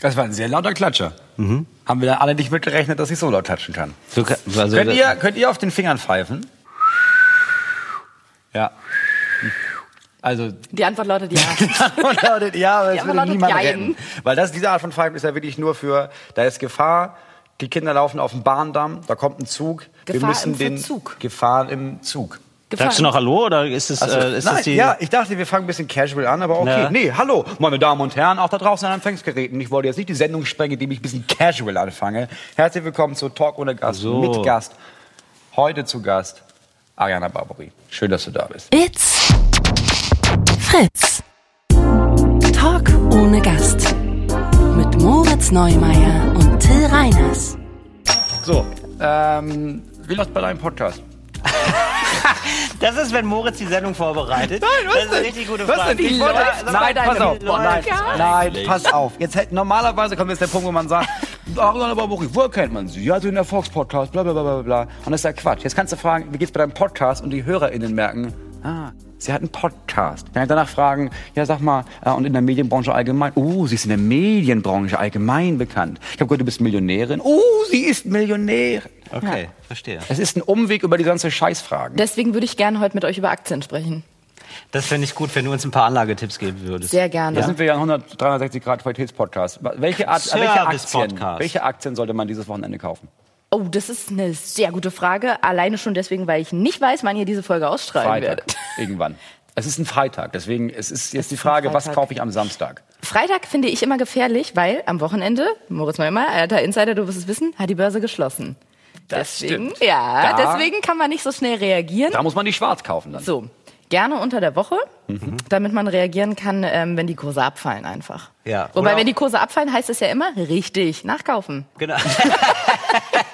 Das war ein sehr lauter Klatscher. Haben wir da alle nicht mitgerechnet, dass ich so laut klatschen kann. So, also, Könnt ihr, könnt ihr auf den Fingern pfeifen? Ja. Also, Die Antwort lautet ja. und lautet, ja, aber Die es Antwort würde niemand Jein. retten. Weil das, diese Art von Pfeifen ist ja wirklich nur für, da ist Gefahr, die Kinder laufen auf dem Bahndamm, da kommt ein Zug. wir Gefahr müssen im den Verzug. Gefahr im Zug. Sagst du noch Hallo oder ist es, Also, äh, ist nein, das die? ja, ich dachte, wir fangen ein bisschen casual an, aber okay. Ja. Nee, hallo, meine Damen und Herren, auch da draußen an Empfangsgeräten. Ich wollte jetzt nicht die Sendung sprengen, indem ich ein bisschen casual anfange. Herzlich willkommen zu Talk ohne Gast, So. mit Gast. Heute zu Gast Ariana Barbary. Schön, dass du da bist. It's Fritz. Talk ohne Gast. Mit Moritz Neumeier und Till Reiners. So, ähm, wie läuft bei deinem Podcast? Das ist, wenn Moritz die Sendung vorbereitet. Nein, was das ist eine richtig gute Was Frage. denn? Ich wollte- Nein, pass auf. Nein, nein, pass auf. Jetzt hätte, normalerweise kommt jetzt der Punkt, wo man sagt, Ariana Barbary, woher kennt man sie? Ja, so in der Fox-Podcast, bla, bla, bla, bla, bla. Und das ist ja Quatsch. Jetzt kannst du fragen, wie geht's bei deinem Podcast? Und die HörerInnen merken, ah, sie hat einen Podcast. Dann danach fragen, ja, sag mal, äh, und in der Medienbranche allgemein, uh, sie ist in der Medienbranche allgemein bekannt. Ich habe gehört, du bist Millionärin. Uh, sie ist Millionärin. Okay, verstehe. Es ist ein Umweg über die ganze Scheißfragen. Deswegen würde ich gerne heute mit euch über Aktien sprechen. Das fände ich gut, wenn du uns ein paar Anlagetipps geben würdest. Sehr gerne. Da sind wir ja ein 100, 360 Grad Qualitätspodcast. Welche, Art, welche, Aktien, Service-Podcast. welche Aktien sollte man dieses Wochenende kaufen? Oh, das ist eine sehr gute Frage. Alleine schon deswegen, weil ich nicht weiß, wann ihr diese Folge ausstrahlen Freitag. werdet. Irgendwann. Es ist ein Freitag, deswegen es ist jetzt die ist ein Frage, was kaufe ich am Samstag? Freitag finde ich immer gefährlich, weil am Wochenende, Moritz Neumann, alter Insider, du wirst es wissen, hat die Börse geschlossen. Das deswegen, stimmt. ja, Da- deswegen kann man nicht so schnell reagieren. Da muss man die schwarz kaufen dann. So, gerne unter der Woche, Mhm. damit man reagieren kann, ähm, wenn die Kurse abfallen einfach. Ja. Wobei, Oder wenn die Kurse abfallen, heißt es ja immer, richtig, nachkaufen. Genau.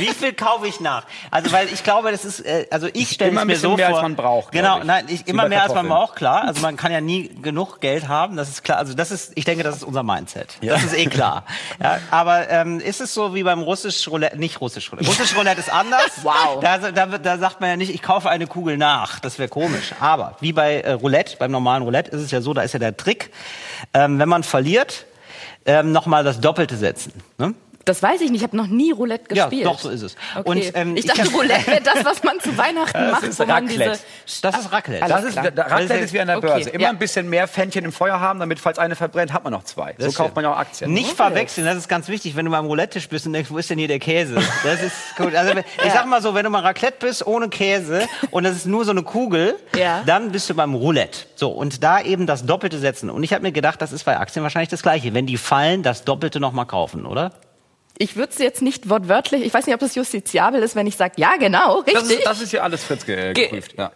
Wie viel kaufe ich nach? Also, weil ich glaube, das ist, äh, also ich stelle Immer mir so mehr, vor. als man braucht, Genau, ich. nein, ich, immer mehr, als man braucht, klar. Also man kann ja nie genug Geld haben, das ist klar. Also das ist, ich denke, das ist unser Mindset. Das ist eh klar. Ja, aber ähm, ist es so wie beim russisch Roulette, nicht russisch Roulette. Russisch Roulette ist anders. Wow. Da, da, da sagt man ja nicht, ich kaufe eine Kugel nach. Das wäre komisch. Aber wie bei äh, Roulette, beim normalen Roulette ist es ja so, da ist ja der Trick, ähm, wenn man verliert, ähm, nochmal das Doppelte setzen. Ne? Das weiß ich nicht, ich habe noch nie Roulette Ja, gespielt. doch, so ist es. Okay. Und, ähm, ich ich dachte, hab- Roulette wäre das, was man zu Weihnachten macht. ist wo man Raclette. diese- Das ist Raclette. Das ist, Raclette ist wie an der Okay, Börse. Immer ja. ein bisschen mehr Pfännchen im Feuer haben, damit, falls eine verbrennt, hat man noch zwei. So Das kauft man ja auch Aktien. Nicht verwechseln, das ist ganz wichtig, wenn du beim Roulette-Tisch bist und denkst, wo ist denn hier der Käse? Das ist gut. Also, ich sag mal so, wenn du mal Raclette bist ohne Käse und das ist nur so eine Kugel, Ja. dann bist du beim Roulette. So, und da eben das Doppelte setzen. Und ich habe mir gedacht, das ist bei Aktien wahrscheinlich das Gleiche. Wenn die fallen, das Doppelte nochmal kaufen, oder? Ich würde es jetzt nicht wortwörtlich, ich weiß nicht, ob das justiziabel ist, wenn ich sage, ja, genau, richtig. Das ist, das ist hier alles Fritz ge Ge- geprüft. Ja.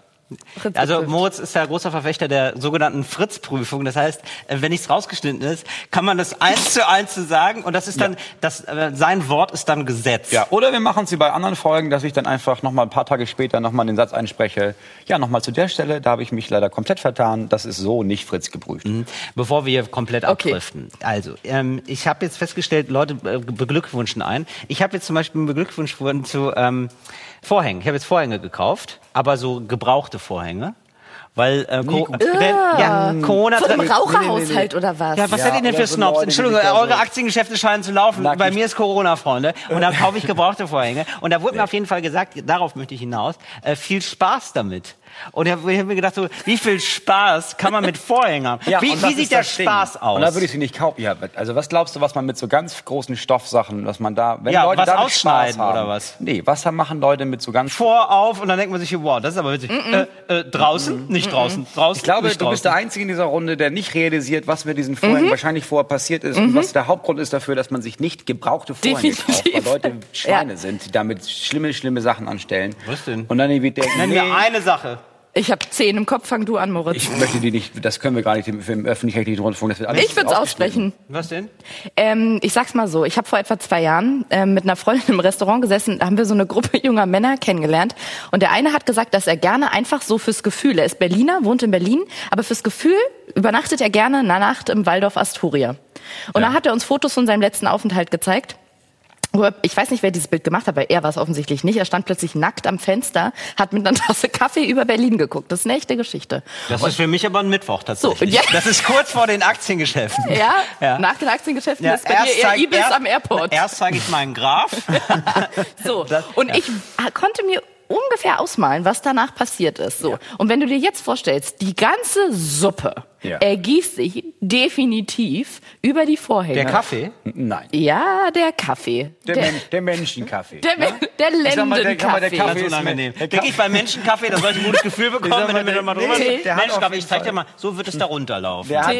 Fritz Also. Moritz ist ja großer Verfechter der sogenannten Fritz-Prüfung. Das heißt, äh, wenn nichts rausgeschnitten ist, kann man das eins zu eins zu sagen und das ist dann, das, äh, sein Wort ist dann Gesetz. Ja, oder wir machen es wie bei anderen Folgen, dass ich dann einfach noch mal ein paar Tage später noch mal den Satz einspreche. Ja, noch mal zu der Stelle, da habe ich mich leider komplett vertan. Das ist so nicht Fritz geprüft. Bevor wir hier komplett Okay. abdriften. Also, ähm, ich habe jetzt festgestellt, Leute äh, beglückwünschen ein. Ich habe jetzt zum Beispiel einen Beglückwunsch worden zu ähm, Vorhängen. Ich habe jetzt Vorhänge gekauft, aber so gebrauchte Vorhänge. Weil äh, Co gut. denn, ja, Corona Von einem nee, nee, Raucherhaushalt nee. oder was? ja, was Ja, seid ihr denn für so Snobs? Entschuldigung, eure Aktiengeschäfte scheinen zu laufen. Nackig. Bei mir ist Corona, Freunde. Und da kaufe ich gebrauchte Vorhänge. Und da wurde mir auf jeden Fall gesagt, darauf möchte ich hinaus, äh, viel Spaß damit. Und ich habe hab mir gedacht, so, wie viel Spaß kann man mit Vorhängen haben? Ja, wie wie sieht der Ding. Spaß aus? Und da würde ich sie nicht kaufen. Ja, also was glaubst du, was man mit so ganz großen Stoffsachen, was man da, wenn Ja, Leute was damit ausschneiden Spaß haben, oder was? Nee, was machen Leute mit so ganz vor auf und dann denkt man sich, wow, das ist aber witzig. Äh, äh, draußen? Nicht draußen. Draußen? Ich glaube, nicht du bist der draußen. Einzige in dieser Runde, der nicht realisiert, was mit diesen Vorhängen wahrscheinlich vorher passiert ist und was der Hauptgrund ist dafür, dass man sich nicht gebrauchte Vorhänge kauft, weil. Leute Schweine Ja. sind, die damit schlimme, schlimme Sachen anstellen. Was denn? Und dann irgendwie denken, Nenn mir eine Sache. Ich habe zehn im Kopf, fang du an, Moritz. ich möchte die nicht, das können wir gar nicht im, im öffentlich-rechtlichen Rundfunk. Das wird alles Ich würde es aussprechen. Was denn? Ähm, ich sag's mal so, ich habe vor etwa zwei Jahren ähm, mit einer Freundin im Restaurant gesessen, da haben wir so eine Gruppe junger Männer kennengelernt und der eine hat gesagt, dass er gerne einfach so fürs Gefühl, er ist Berliner, wohnt in Berlin, aber fürs Gefühl übernachtet er gerne eine Nacht im Waldorf Astoria. Und da hat er uns Fotos von seinem letzten Aufenthalt gezeigt. Ich weiß nicht, wer dieses Bild gemacht hat, weil er war es offensichtlich nicht. Er stand plötzlich nackt am Fenster, hat mit einer Tasse Kaffee über Berlin geguckt. Das ist eine echte Geschichte. Das ist für mich aber ein Mittwoch tatsächlich. So. Das ist kurz vor den Aktiengeschäften. Ja, Ja. nach den Aktiengeschäften Ja, ist bei dir eher Ibis erst- am Airport. Erst zeige ich meinen Graph. So. Das- und ja. ich konnte mir ungefähr ausmalen, was danach passiert ist. So. Und wenn du dir jetzt vorstellst, die ganze Suppe Ja. ergießt sich definitiv über die Vorhänge. Der Kaffee? Nein. Ja, der Kaffee. Der, Men der Menschenkaffee. der, ne? der Ich sag mal, der- kann man- der Lendenkaffee. Kaffee ist unangenehm. der Denke ich beim Menschenkaffee, da soll ich ein gutes Gefühl bekommen, wenn mal, du mir der- mal drüber nee, der Menschenkaffee, ich zeig dir mal, so wird es da runterlaufen. Der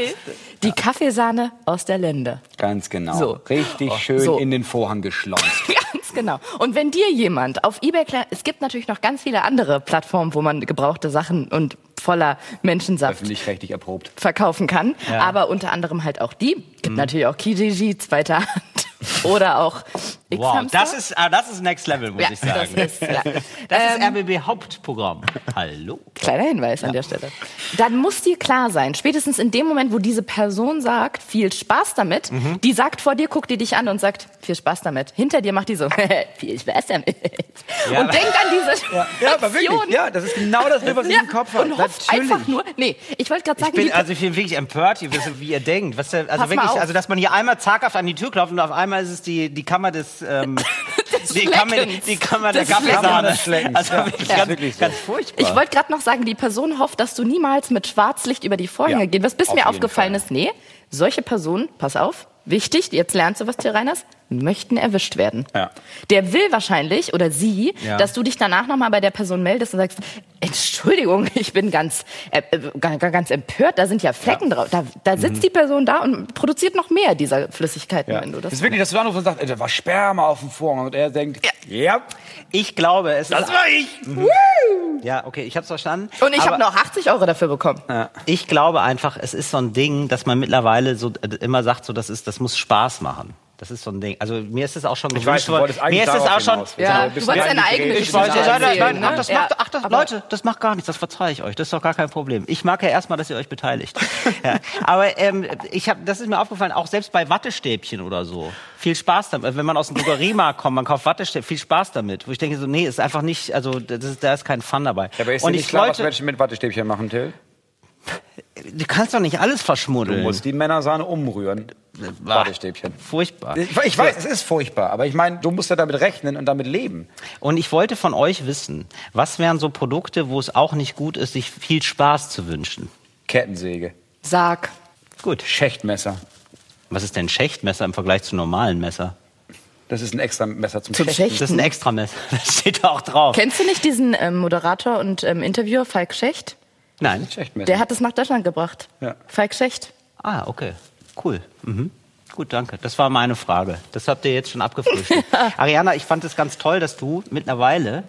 Die- Kaffeesahne aus der Lende. ganz genau. So. Richtig schön So. in den Vorhang geschleust. Ganz genau. Und wenn dir jemand auf eBay, es gibt natürlich noch ganz viele andere Plattformen, wo man gebrauchte Sachen und voller Menschensaft Öffentlich-rechtlich erprobt. verkaufen kann, Ja. aber unter anderem halt auch die. Gibt natürlich auch Kijiji, zweiter Hand oder auch Wow, das ist, ah, das ist Next Level, muss ja, ich sagen. Das ist, ja. Das ist Ähm, RBB Hauptprogramm. Hallo. Kleiner Hinweis an der Stelle. Dann muss dir klar sein, spätestens in dem Moment, wo diese Person sagt, viel Spaß damit, Mhm. die sagt vor dir, guckt die dich an und sagt, viel Spaß damit. Hinter dir macht die so, viel Spaß damit. Ja, und denkt an diese Ja, aber wirklich. Ja, das ist genau das, was ich Ja, im Kopf habe. und hofft einfach nur, nee, ich wollte gerade Ich sagen, bin die, also ich bin wirklich empört, wie ihr denkt. Was, also Pass mal wirklich, auf. also dass man hier einmal zaghaft an die Tür klopft und auf einmal ist es die, die Kammer des, ähm, die, Kammer, Schleckens. die Kammer der Des Schleckens. Kaffeesahne. Des Schleckens, Also ja. wirklich Ja, ganz, wirklich so. ganz furchtbar. Ich wollte gerade noch sagen, die Person hofft, dass du niemals mit Schwarzlicht über die Vorhänge Ja, gehst. Was bis auf mir aufgefallen Fall. ist, nee, solche Personen, pass auf, wichtig, jetzt lernst du was, Till Reiners, möchten erwischt werden. Ja. Der will wahrscheinlich, oder sie, Ja. dass du dich danach nochmal bei der Person meldest und sagst, Entschuldigung, ich bin ganz, äh, äh, ganz, empört, da sind ja Flecken drauf. Da, da sitzt die Person da und produziert noch mehr dieser Flüssigkeiten, Ja. wenn du Das das... ist wirklich, dass du anrufst und sagst, da war Sperma auf dem Vorhang. Und er denkt, ja, Ich glaube, es das ist. war ich. Ja, okay, ich hab's verstanden. Und ich habe noch 80 Euro dafür bekommen. Ich glaube einfach, es ist so ein Ding, dass man mittlerweile so äh, immer sagt, so das ist, das muss Spaß machen. Das ist so ein Ding. Also mir ist es auch schon Ich gewünscht du worden. Mir ist es auch schon. hinaus. Ja, du wolltest deine eigene Ich Geschichte wollte, nein, nein, nein, ne? das Ja, macht, ach, das, aber- Leute, das macht gar nichts, das verzeihe ich euch. Das ist doch gar kein Problem. Ich mag ja erstmal, dass ihr euch beteiligt. ja. Aber ähm, ich hab, das ist mir aufgefallen, auch selbst bei Wattestäbchen oder so. Viel Spaß damit. Wenn man aus dem Drogeriemarkt kommt, man kauft Wattestäbchen, viel Spaß damit. Wo ich denke so, nee, ist einfach nicht, also das ist, da ist kein Fun dabei. Ja, aber ist Und nicht ich klar, was wollte, Menschen mit Wattestäbchen machen, Till? du kannst doch nicht alles Du verschmuddeln. musst die Männersahne umrühren. Wattestäbchen. Furchtbar. Ich, ich weiß, es ist furchtbar, aber ich meine, du musst ja damit rechnen und damit leben. Und ich wollte von euch wissen, was wären so Produkte, wo es auch nicht gut ist, sich viel Spaß zu wünschen? Kettensäge, Sag. Gut. Schächtmesser. Was ist denn Schächtmesser im Vergleich zu normalen Messer? Das ist ein extra Messer zum, Zum Schächten. Schächten. Das ist ein Extramesser. Das steht da auch drauf. Kennst du nicht diesen ähm, Moderator und ähm, Interviewer Falk Schecht? Nein. Schächtmesser. Der hat es nach Deutschland gebracht. Ja. Falk Schecht. Ah, okay. Cool. Mhm. Gut, danke. Das war meine Frage. Das habt ihr jetzt schon abgefrühstückt. Ariana, ich fand es ganz toll, dass du mittlerweile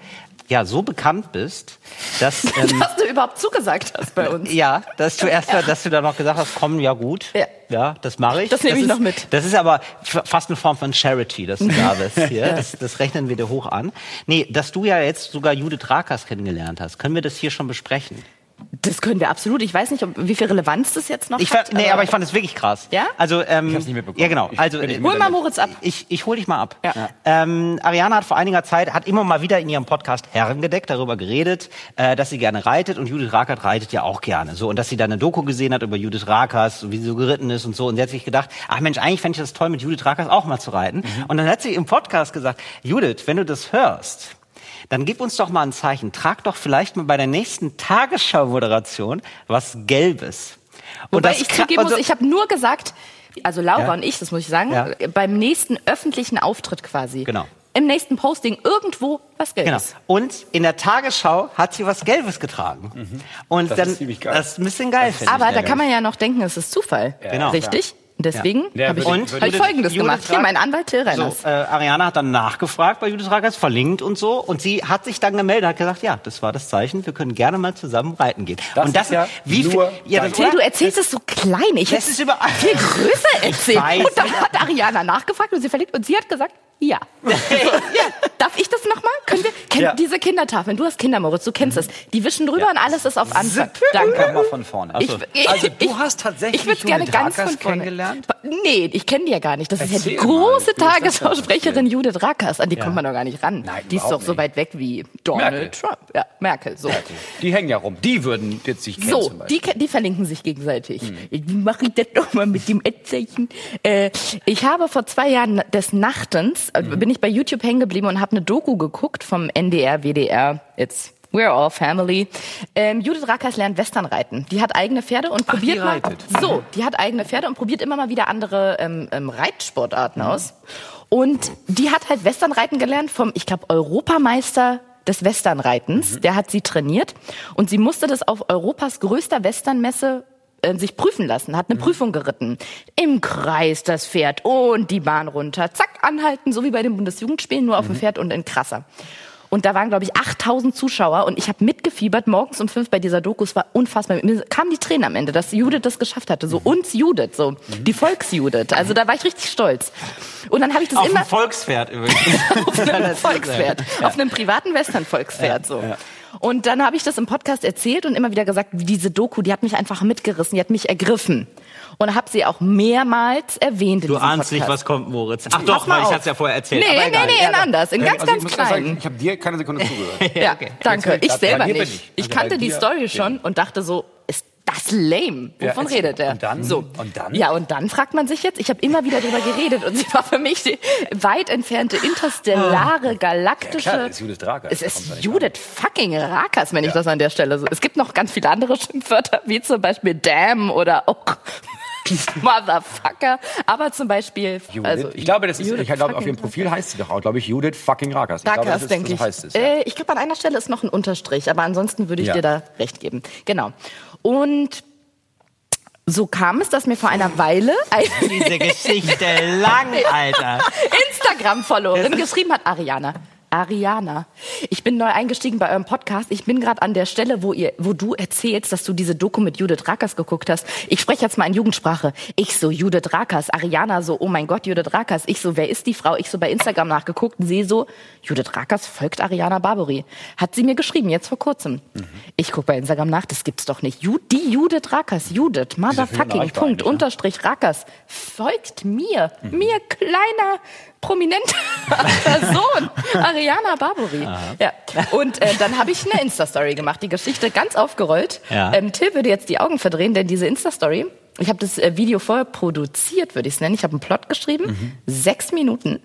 ja so bekannt bist, dass ähm, Dass du überhaupt zugesagt hast bei uns. ja, dass du erst, dass du da noch gesagt hast, komm, ja gut, Ja. ja, das mache ich. Das nehme ich ist, noch mit. Das ist aber fast eine Form von Charity, dass du da bist hier. Das, das rechnen wir dir hoch an. Nee, dass du ja jetzt sogar Judith Rakers kennengelernt hast, können wir das hier schon besprechen? Das können wir absolut. Ich weiß nicht, ob, wie viel Relevanz das jetzt noch Ich hat. fand, nee, aber ich fand es wirklich krass. Ja? Also, ähm, Ich hab's nicht mitbekommen. Ja, genau. Ich Also, nicht äh, Hol mal Moritz ab. ich, ich hol dich mal ab. Ja. Ähm, Ariana hat vor einiger Zeit, hat immer mal wieder in ihrem Podcast Herrengedeck darüber geredet, äh, dass sie gerne reitet und Judith Rakers reitet ja auch gerne. So, und dass sie da eine Doku gesehen hat über Judith Rakers, wie sie so geritten ist und so. Und sie hat sich gedacht, ach Mensch, eigentlich fände ich das toll, mit Judith Rakers auch mal zu reiten. Mhm. Und dann hat sie im Podcast gesagt, Judith, wenn du das hörst, dann gib uns doch mal ein Zeichen. Trag doch vielleicht mal bei der nächsten Tagesschau-Moderation was Gelbes. Und Wobei das ich zugeben muss, also- ich habe nur gesagt, also Laura Ja. und ich, das muss ich sagen, Ja. beim nächsten öffentlichen Auftritt quasi. Genau. Im nächsten Posting irgendwo was Genau. Gelbes. Und in der Tagesschau hat sie was Gelbes getragen. Und Das dann, ist ziemlich geil. das ist ein bisschen geil. Aber da kann man ja noch denken, es ist Zufall. Genau. Richtig? Und deswegen Ja, habe ich, Und hab ich Folgendes Judith gemacht. Hier, mein Anwalt Till Reiners. So, äh, Ariana hat dann nachgefragt bei Judith Rakers, verlinkt und so. Und sie hat sich dann gemeldet, hat gesagt, ja, das war das Zeichen, wir können gerne mal zusammen reiten gehen. Das und das ist ja wie viel, nur ja, das. Till, du erzählst es so klein. Ich hätte überall. viel größer erzählt. Und dann hat Ariana nachgefragt und sie verlinkt und sie hat gesagt, ja. Darf ich das nochmal? Können wir, kenn Ja. diese Kindertafeln. Du hast Kinder, Moritz, du kennst es. Die wischen drüber und alles ist auf Anfang. Danke. Mal von vorne. Ich, Also, du hast tatsächlich ich würd's gerne Judith ganz von vorne. kennengelernt? Nee, ich kenne die ja gar nicht. Das ist ja die Erzähl mal, große denn Tagesschausprecherin Judith Rakers. An die kommt man doch gar nicht ran. Nein, die ist doch überhaupt so nicht. weit weg wie Donald Merkel. Trump. Ja, Merkel. So. Die hängen ja rum. Die würden jetzt sich kennen So, die, die verlinken sich gegenseitig. Wie mache ich das doch mal mit dem Ad-Zeichen? Äh, ich habe vor zwei Jahren des Nachtens, äh, bin ich bei YouTube hängen geblieben und habe eine Doku geguckt vom NDR, WDR, it's We're all family. Ähm, Judith Rakers lernt Westernreiten. Die hat eigene Pferde und probiert die mal. So, die hat eigene Pferde und probiert immer mal wieder andere ähm, ähm, Reitsportarten aus. Und die hat halt Westernreiten gelernt vom, ich glaube, Europameister des Westernreitens. Der hat sie trainiert und sie musste das auf Europas größter Westernmesse äh, sich prüfen lassen, hat eine Prüfung geritten. Im Kreis das Pferd und die Bahn runter. Zack, anhalten, so wie bei den Bundesjugendspielen, nur auf dem Pferd und in krasser. Und da waren, glaube ich, 8000 Zuschauer und ich habe mitgefiebert morgens um fünf bei dieser Doku. Es war unfassbar. Mir kamen die Tränen am Ende, dass Judith das geschafft hatte. So uns Judith, so die Volksjudith. Also da war ich richtig stolz. Und dann habe ich das Auf immer dem Volkspferd übrigens. auf einem Volkspferd, auf einem privaten Western-Volkspferd so. Und dann habe ich das im Podcast erzählt und immer wieder gesagt, diese Doku, die hat mich einfach mitgerissen, die hat mich ergriffen. Und habe sie auch mehrmals erwähnt in Du ahnst nicht, Podcast. was kommt, Moritz. Ach doch, mal weil ich hatte es ja vorher erzählt. Nee, aber nee, egal. nee, in anders, in ganz, Also ich ganz klein. sagen, ich habe dir keine Sekunde zugehört. Ja, okay. danke. Ich selber nicht. ich. Ich Also kannte die Story schon und dachte so, das lame? Ja, Wovon erzähl. redet er? Und dann? So. Und dann? Ja, und dann fragt man sich jetzt, ich habe immer wieder drüber geredet und sie war für mich die weit entfernte interstellare, galaktische. Ja, klar, ist Judith Rakers, Es ist ja Judith fucking Rakers, wenn ich das an der Stelle so. Es gibt noch ganz viele andere Schimpfwörter, wie zum Beispiel damn oder auch Motherfucker. Aber zum Beispiel, Judith. also ich glaube, das ist, Judith ich glaube, auf ihrem Profil heißt sie doch auch, glaube ich, Judith fucking Rakers. Ich glaube, das Rakers, ist, denke ich. heißt es. Ja. Äh, ich glaube, an einer Stelle ist noch ein Unterstrich, aber ansonsten würde ich Ja. dir da recht geben. Genau. Und so kam es, dass mir vor einer Weile eine Diese Geschichte lang, Alter. Instagram-Followerin geschrieben hat, Ariana. Ariana, ich bin neu eingestiegen bei eurem Podcast. Ich bin gerade an der Stelle, wo ihr, wo du erzählst, dass du diese Doku mit Judith Rakers geguckt hast. Ich spreche jetzt mal in Jugendsprache. Ich so, Judith Rakers. Ariana so, oh mein Gott, Judith Rakers. Ich so, wer ist die Frau? Ich so bei Instagram nachgeguckt. Sie so, Judith Rakers folgt Ariana Barbary. Hat sie mir geschrieben, jetzt vor kurzem. Ich gucke bei Instagram nach, das gibt's doch nicht. Ju die Judith Rakers, Judith, motherfucking, Punkt, eigentlich, ne? Unterstrich Rakers, folgt mir. Mir, kleiner, prominenter Person. Ariana Barbary. Ja. Und äh, dann habe ich eine Insta-Story gemacht, die Geschichte ganz aufgerollt. Ja. Ähm, Till würde jetzt die Augen verdrehen, denn diese Insta-Story, ich habe das äh, Video vorher produziert, würde ich es nennen. Ich habe einen Plot geschrieben, sechs Minuten.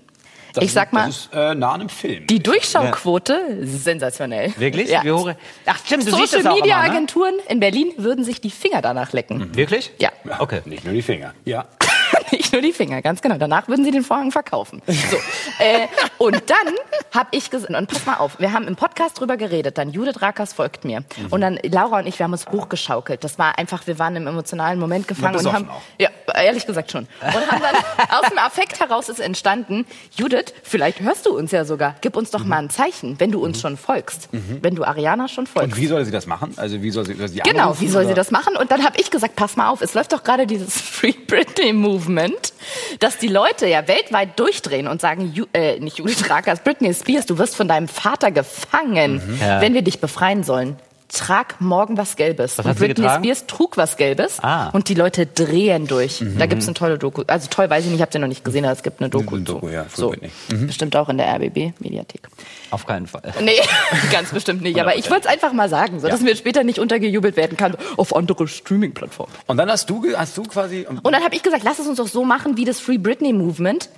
Das ich sag mal, Das ist äh, nah an einem Film. die Durchschauquote, sensationell. Wirklich? Ja. Wie hoch? Ach, stimmt, du siehst Social das auch Media immer, ne? Agenturen in Berlin würden sich die Finger danach lecken. Wirklich? Ja. Okay. Nicht nur die Finger. Ja. Nicht nur die Finger, ganz genau. Danach würden sie den Vorhang verkaufen. So. äh, und dann habe ich gesagt, und pass mal auf, wir haben im Podcast drüber geredet, dann Judith Rakers folgt mir. Mhm. Und dann Laura und ich, wir haben uns hochgeschaukelt. Das war einfach, wir waren im emotionalen Moment gefangen und haben, auch. ja, ehrlich gesagt schon. Und haben dann, aus dem Affekt heraus ist entstanden, Judith, vielleicht hörst du uns ja sogar, gib uns doch mal ein Zeichen, wenn du uns schon folgst. Wenn du Ariana schon folgst. Mhm. Und wie soll sie das machen? Also wie soll sie, soll sie Genau, anrufen, wie soll sie oder? das machen? Und dann habe ich gesagt, pass mal auf, es läuft doch gerade dieses Free Britney Movement, dass die Leute ja weltweit durchdrehen und sagen, Ju äh, nicht Judith Rakers, Britney Spears, du wirst von deinem Vater gefangen, Mhm. Ja. wenn wir dich befreien sollen. Trag morgen was Gelbes. Was und sie Britney getragen? Spears trug was Gelbes Ah. und die Leute drehen durch. Mhm. Da gibt's eine tolle Doku. Also toll, weiß ich nicht, habt ihr noch nicht gesehen, aber es gibt eine Doku. Eine Doku, ja, so. Britney. Bestimmt auch in der RBB-Mediathek. Auf keinen Fall. Nee, ganz bestimmt nicht. Aber ich wollte es einfach mal sagen, so dass mir später nicht untergejubelt werden kann auf andere Streaming-Plattformen. Und dann hast du, hast du quasi. Und dann habe ich gesagt, lass es uns doch so machen wie das Free Britney Movement.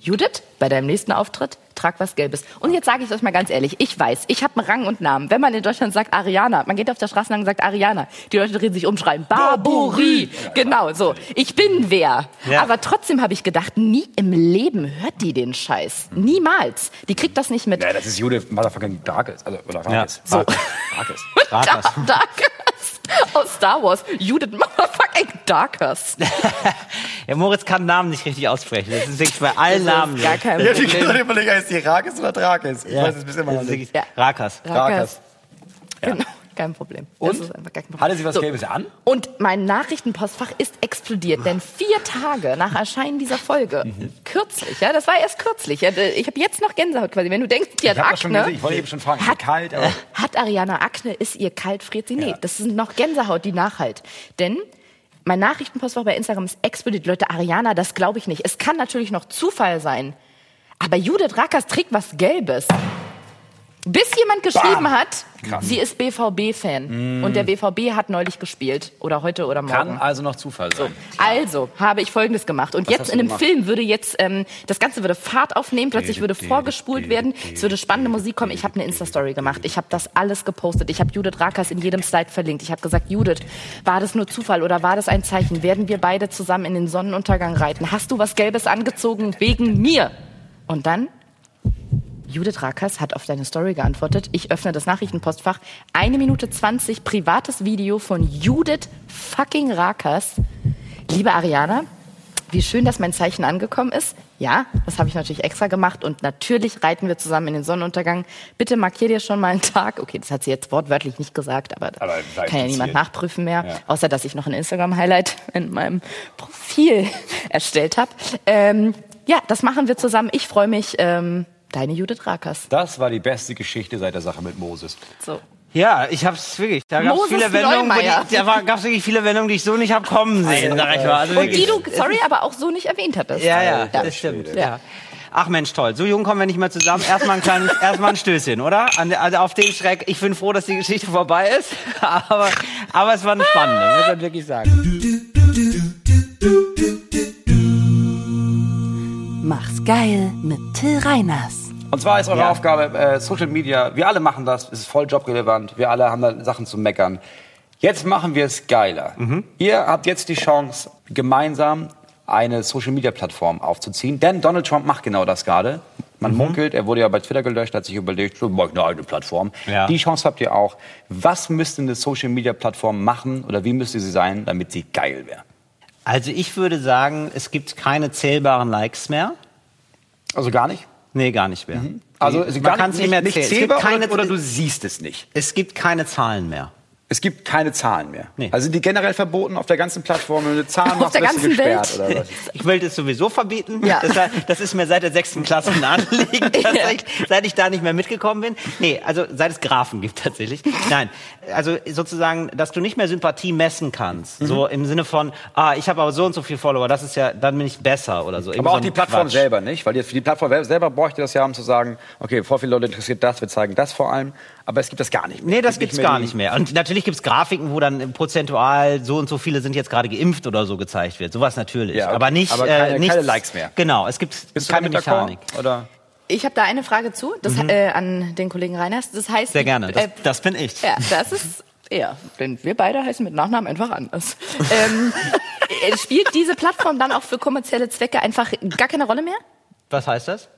Judith, bei deinem nächsten Auftritt, trag was Gelbes. Und jetzt sage ich euch mal ganz ehrlich, ich weiß, ich habe einen Rang und Namen. Wenn man in Deutschland sagt Ariana, man geht auf der Straße lang und sagt Ariana, die Leute drehen sich um, schreien Barburi. Genau, so. Ich bin wer. Ja. Aber trotzdem habe ich gedacht, nie im Leben hört die den Scheiß. Niemals. Die kriegt das nicht mit. ja, das ist Judith Motherfucking Darkest. Also, oder Rakes. So. Darkest. Rakers. Da- Darkers aus Star Wars. Judith Motherfucking Darkers. Ja, Moritz kann Namen nicht richtig aussprechen. Das ist wirklich bei allen Namen. Gar kein Ja, die Problem. können überlegen, heißt die Rakes oder Drakes? Ich Ja. weiß es bisher immer Das noch ist nicht. Rakers. Rakers. Genau. Kein Problem. Und? Kein Problem. Hatte sie was Gelbes an? Und mein Nachrichtenpostfach ist explodiert, denn vier Tage nach Erscheinen dieser Folge, Mhm. kürzlich, ja, das war erst kürzlich, ja, ich habe jetzt noch Gänsehaut quasi, wenn du denkst, die hat Ich das schon Akne. gesehen. Ich wollte eben schon fragen, hat, kalt, aber- hat Ariana Akne, ist ihr kalt, friert sie? Nee, Ja. das ist noch Gänsehaut, die nachhalt. Denn mein Nachrichtenpostfach bei Instagram ist explodiert. Leute, Ariana, das glaube ich nicht. Es kann natürlich noch Zufall sein. Aber Judith Rackers trägt was Gelbes. Bis jemand geschrieben Bam. hat, Krass. sie ist BVB-Fan. Und der BVB hat neulich gespielt. Oder heute oder morgen. Kann also noch Zufall sein. Also habe ich Folgendes gemacht. Und jetzt hast in gemacht? Film würde jetzt, ähm, das Ganze würde Fahrt aufnehmen, plötzlich würde vorgespult werden, es würde spannende Musik kommen. Ich habe eine Insta-Story gemacht. Ich habe das alles gepostet. Ich habe Judith Rakers in jedem Slide verlinkt. Ich habe gesagt, Judith, war das nur Zufall oder war das ein Zeichen? Werden wir beide zusammen in den Sonnenuntergang reiten? Hast du was Gelbes angezogen wegen mir? Und dann Judith Rakers hat auf deine Story geantwortet. Ich öffne das Nachrichtenpostfach. Eine Minute 20 privates Video von Judith fucking Rakers. Liebe Ariana, wie schön, dass mein Zeichen angekommen ist. Ja, das habe ich natürlich extra gemacht und natürlich reiten wir zusammen in den Sonnenuntergang. Bitte markier dir schon mal einen Tag. Okay, das hat sie jetzt wortwörtlich nicht gesagt, aber, Aber kann ja niemand nachprüfen mehr, Ja. außer dass ich noch ein Instagram-Highlight in meinem Profil erstellt habe. Ähm, ja, das machen wir zusammen. Ich freue mich. Ähm, deine Judith Rakers. Das war die beste Geschichte seit der Sache mit Moses. So. Ja, ich hab's wirklich. Da gab's Moses viele Wendungen, Neumeier. die, da war- gab's wirklich viele Wendungen, die ich so nicht hab kommen sehen, sag ich mal. Also Und die du, sorry, aber auch so nicht erwähnt hattest. Ja, ja, Ja. das stimmt. Ja. Ach Mensch, toll. So jung kommen wir nicht mehr zusammen. Erstmal ein kleines, erstmal ein Stößchen, oder? An, also auf den Schreck. Ich bin froh, dass die Geschichte vorbei ist. Aber, aber es war eine spannende, muss man wirklich sagen. Mach's geil mit Till Reiners. Und zwar ist eure Ja. Aufgabe, äh, Social Media, wir alle machen das, es ist voll jobrelevant, wir alle haben da Sachen zu meckern. Jetzt machen wir es geiler. Ihr habt jetzt die Chance, gemeinsam eine Social Media Plattform aufzuziehen, denn Donald Trump macht genau das gerade. Man munkelt, er wurde ja bei Twitter gelöscht, hat sich überlegt, so, mach ich eine eigene Plattform. Ja. Die Chance habt ihr auch. Was müsste eine Social Media Plattform machen oder wie müsste sie sein, damit sie geil wäre? Also ich würde sagen, es gibt keine zählbaren Likes mehr. Also gar nicht? Nee, gar nicht mehr. Also Die- sie man kann es nicht mehr nicht zählen. Es gibt keine, oder, oder du siehst es nicht. es gibt keine Zahlen mehr. Es gibt keine Zahlen mehr. Nee. Also sind die generell verboten auf der ganzen Plattform. Wenn du eine Zahl Auf machst, der wirst du ganzen gesperrt Welt? oder was? Ich will das sowieso verbieten. Ja. Das, das ist mir seit der sechsten Klasse ein Anliegen, tatsächlich, seit ich da nicht mehr mitgekommen bin. Nee, also seit es Graphen gibt tatsächlich. Nein, also sozusagen, dass du nicht mehr Sympathie messen kannst. Mhm. So im Sinne von, ah, ich habe aber so und so viel Follower, das ist ja, dann bin ich besser oder so. Irgendwie Aber so auch ein die Plattform Quatsch. selber nicht, weil die, für die Plattform selber bräuchte das ja, um zu sagen, okay, vor viele Leute interessiert das, wir zeigen das vor allem, aber es gibt das gar nicht mehr. Nee, das Es gibt's mehr gar nicht mehr. Und natürlich gibt's Grafiken, wo dann prozentual so und so viele sind jetzt gerade geimpft oder so gezeigt wird. Sowas natürlich. Ja, okay. Aber nicht, Aber keine- äh, nichts, keine Likes mehr. Genau, es gibt Bist keine? Mechanik. Oder? Ich habe da eine Frage zu, das, äh, an den Kollegen Reiners. Das heißt, Mhm. Sehr gerne. Das, äh, das bin ich. Ja, das ist er. Denn wir beide heißen mit Nachnamen einfach anders. ähm, äh, spielt diese Plattform dann auch für kommerzielle Zwecke einfach gar keine Rolle mehr? Was heißt das?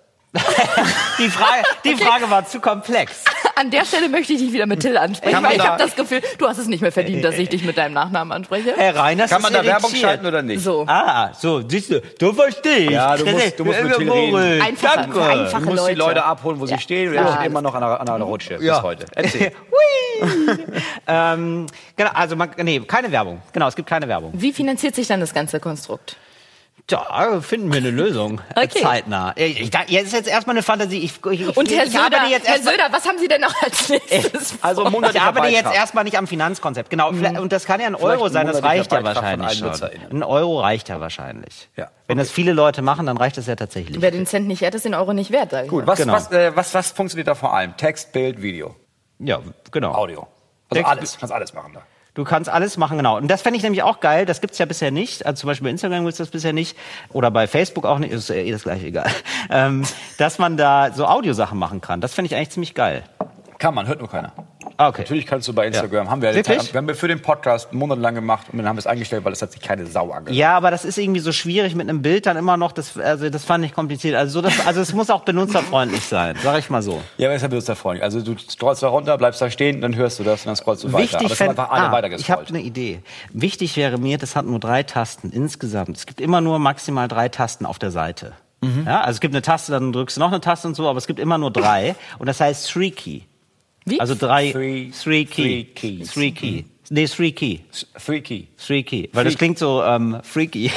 Die Frage, die Frage war zu komplex. An der Stelle möchte ich dich wieder mit Till ansprechen, weil ich da- habe das Gefühl, du hast es nicht mehr verdient, dass ich dich mit deinem Nachnamen anspreche. Herr Reiners Kann man da Werbung schalten oder nicht? So. Ah, so, siehst du, du verstehst. Ja, du musst- du musst mit Till reden. Einfache- Danke. einfache- Du musst die Leute. Leute abholen, wo sie Ja. stehen und Ja. er steht immer noch an einer, an einer Rutsche Ja. bis heute. Erzähl. ähm, genau, also man, nee, keine Werbung. Genau, es gibt keine Werbung. Wie finanziert sich dann das ganze Konstrukt? Da finden wir eine Lösung. Okay. Zeitnah. Ich, ich, jetzt ist jetzt erstmal eine Fantasie. Ich, ich, Und Herr ich Söder, arbeite jetzt Herr erstmal- Söder, was haben Sie denn noch als nächstes? Also Ich arbeite jetzt erstmal nicht am Finanzkonzept. Genau. Vielleicht- Und das kann ja ein Vielleicht Euro ein sein, das reicht ja wahrscheinlich schon. Ein Euro reicht ja wahrscheinlich. Ja. Wenn das viele Leute machen, dann reicht das ja tatsächlich. Wer den Cent nicht ehrt, ist den Euro nicht wert, sag ich Gut, was, Genau. was, äh, was, was funktioniert da vor allem? Text, Bild, Video, Ja, genau. Audio. Also Text- alles, kannst alles machen da. Du kannst alles machen, genau. Und das fände ich nämlich auch geil. Das gibt's ja bisher nicht. Also zum Beispiel bei Instagram gibt's das bisher nicht. Oder bei Facebook auch nicht. Ist eh das gleiche, egal. Ähm, dass man da so Audiosachen machen kann. Das fände ich eigentlich ziemlich geil. Kann man, hört nur keiner. Ah, okay. Natürlich kannst du bei Instagram, haben wir, Wirklich? wir haben wir für den Podcast monatelang gemacht und dann haben wir es eingestellt, weil es hat sich keine Sau angehört. Ja, aber das ist irgendwie so schwierig mit einem Bild dann immer noch. Das, also das fand ich kompliziert. Also, so das, also es muss auch benutzerfreundlich sein, sag ich mal so. Ja, aber ist ja benutzerfreundlich. Also du scrollst da runter, bleibst da stehen, dann hörst du das und dann scrollst du weiter. Wichtig aber es fänd- einfach alle ah, ich habe eine Idee. Wichtig wäre mir, das hat nur drei Tasten insgesamt. Es gibt immer nur maximal drei Tasten auf der Seite. Mhm. Ja, also es gibt eine Taste, dann drückst du noch eine Taste und so, aber es gibt immer nur drei. Und das heißt Three Key. Wie? Also drei, Three- three key. three keys. Three key. Nee, three key. Three Key. Three key. Weil das Freak. klingt so ähm, freaky.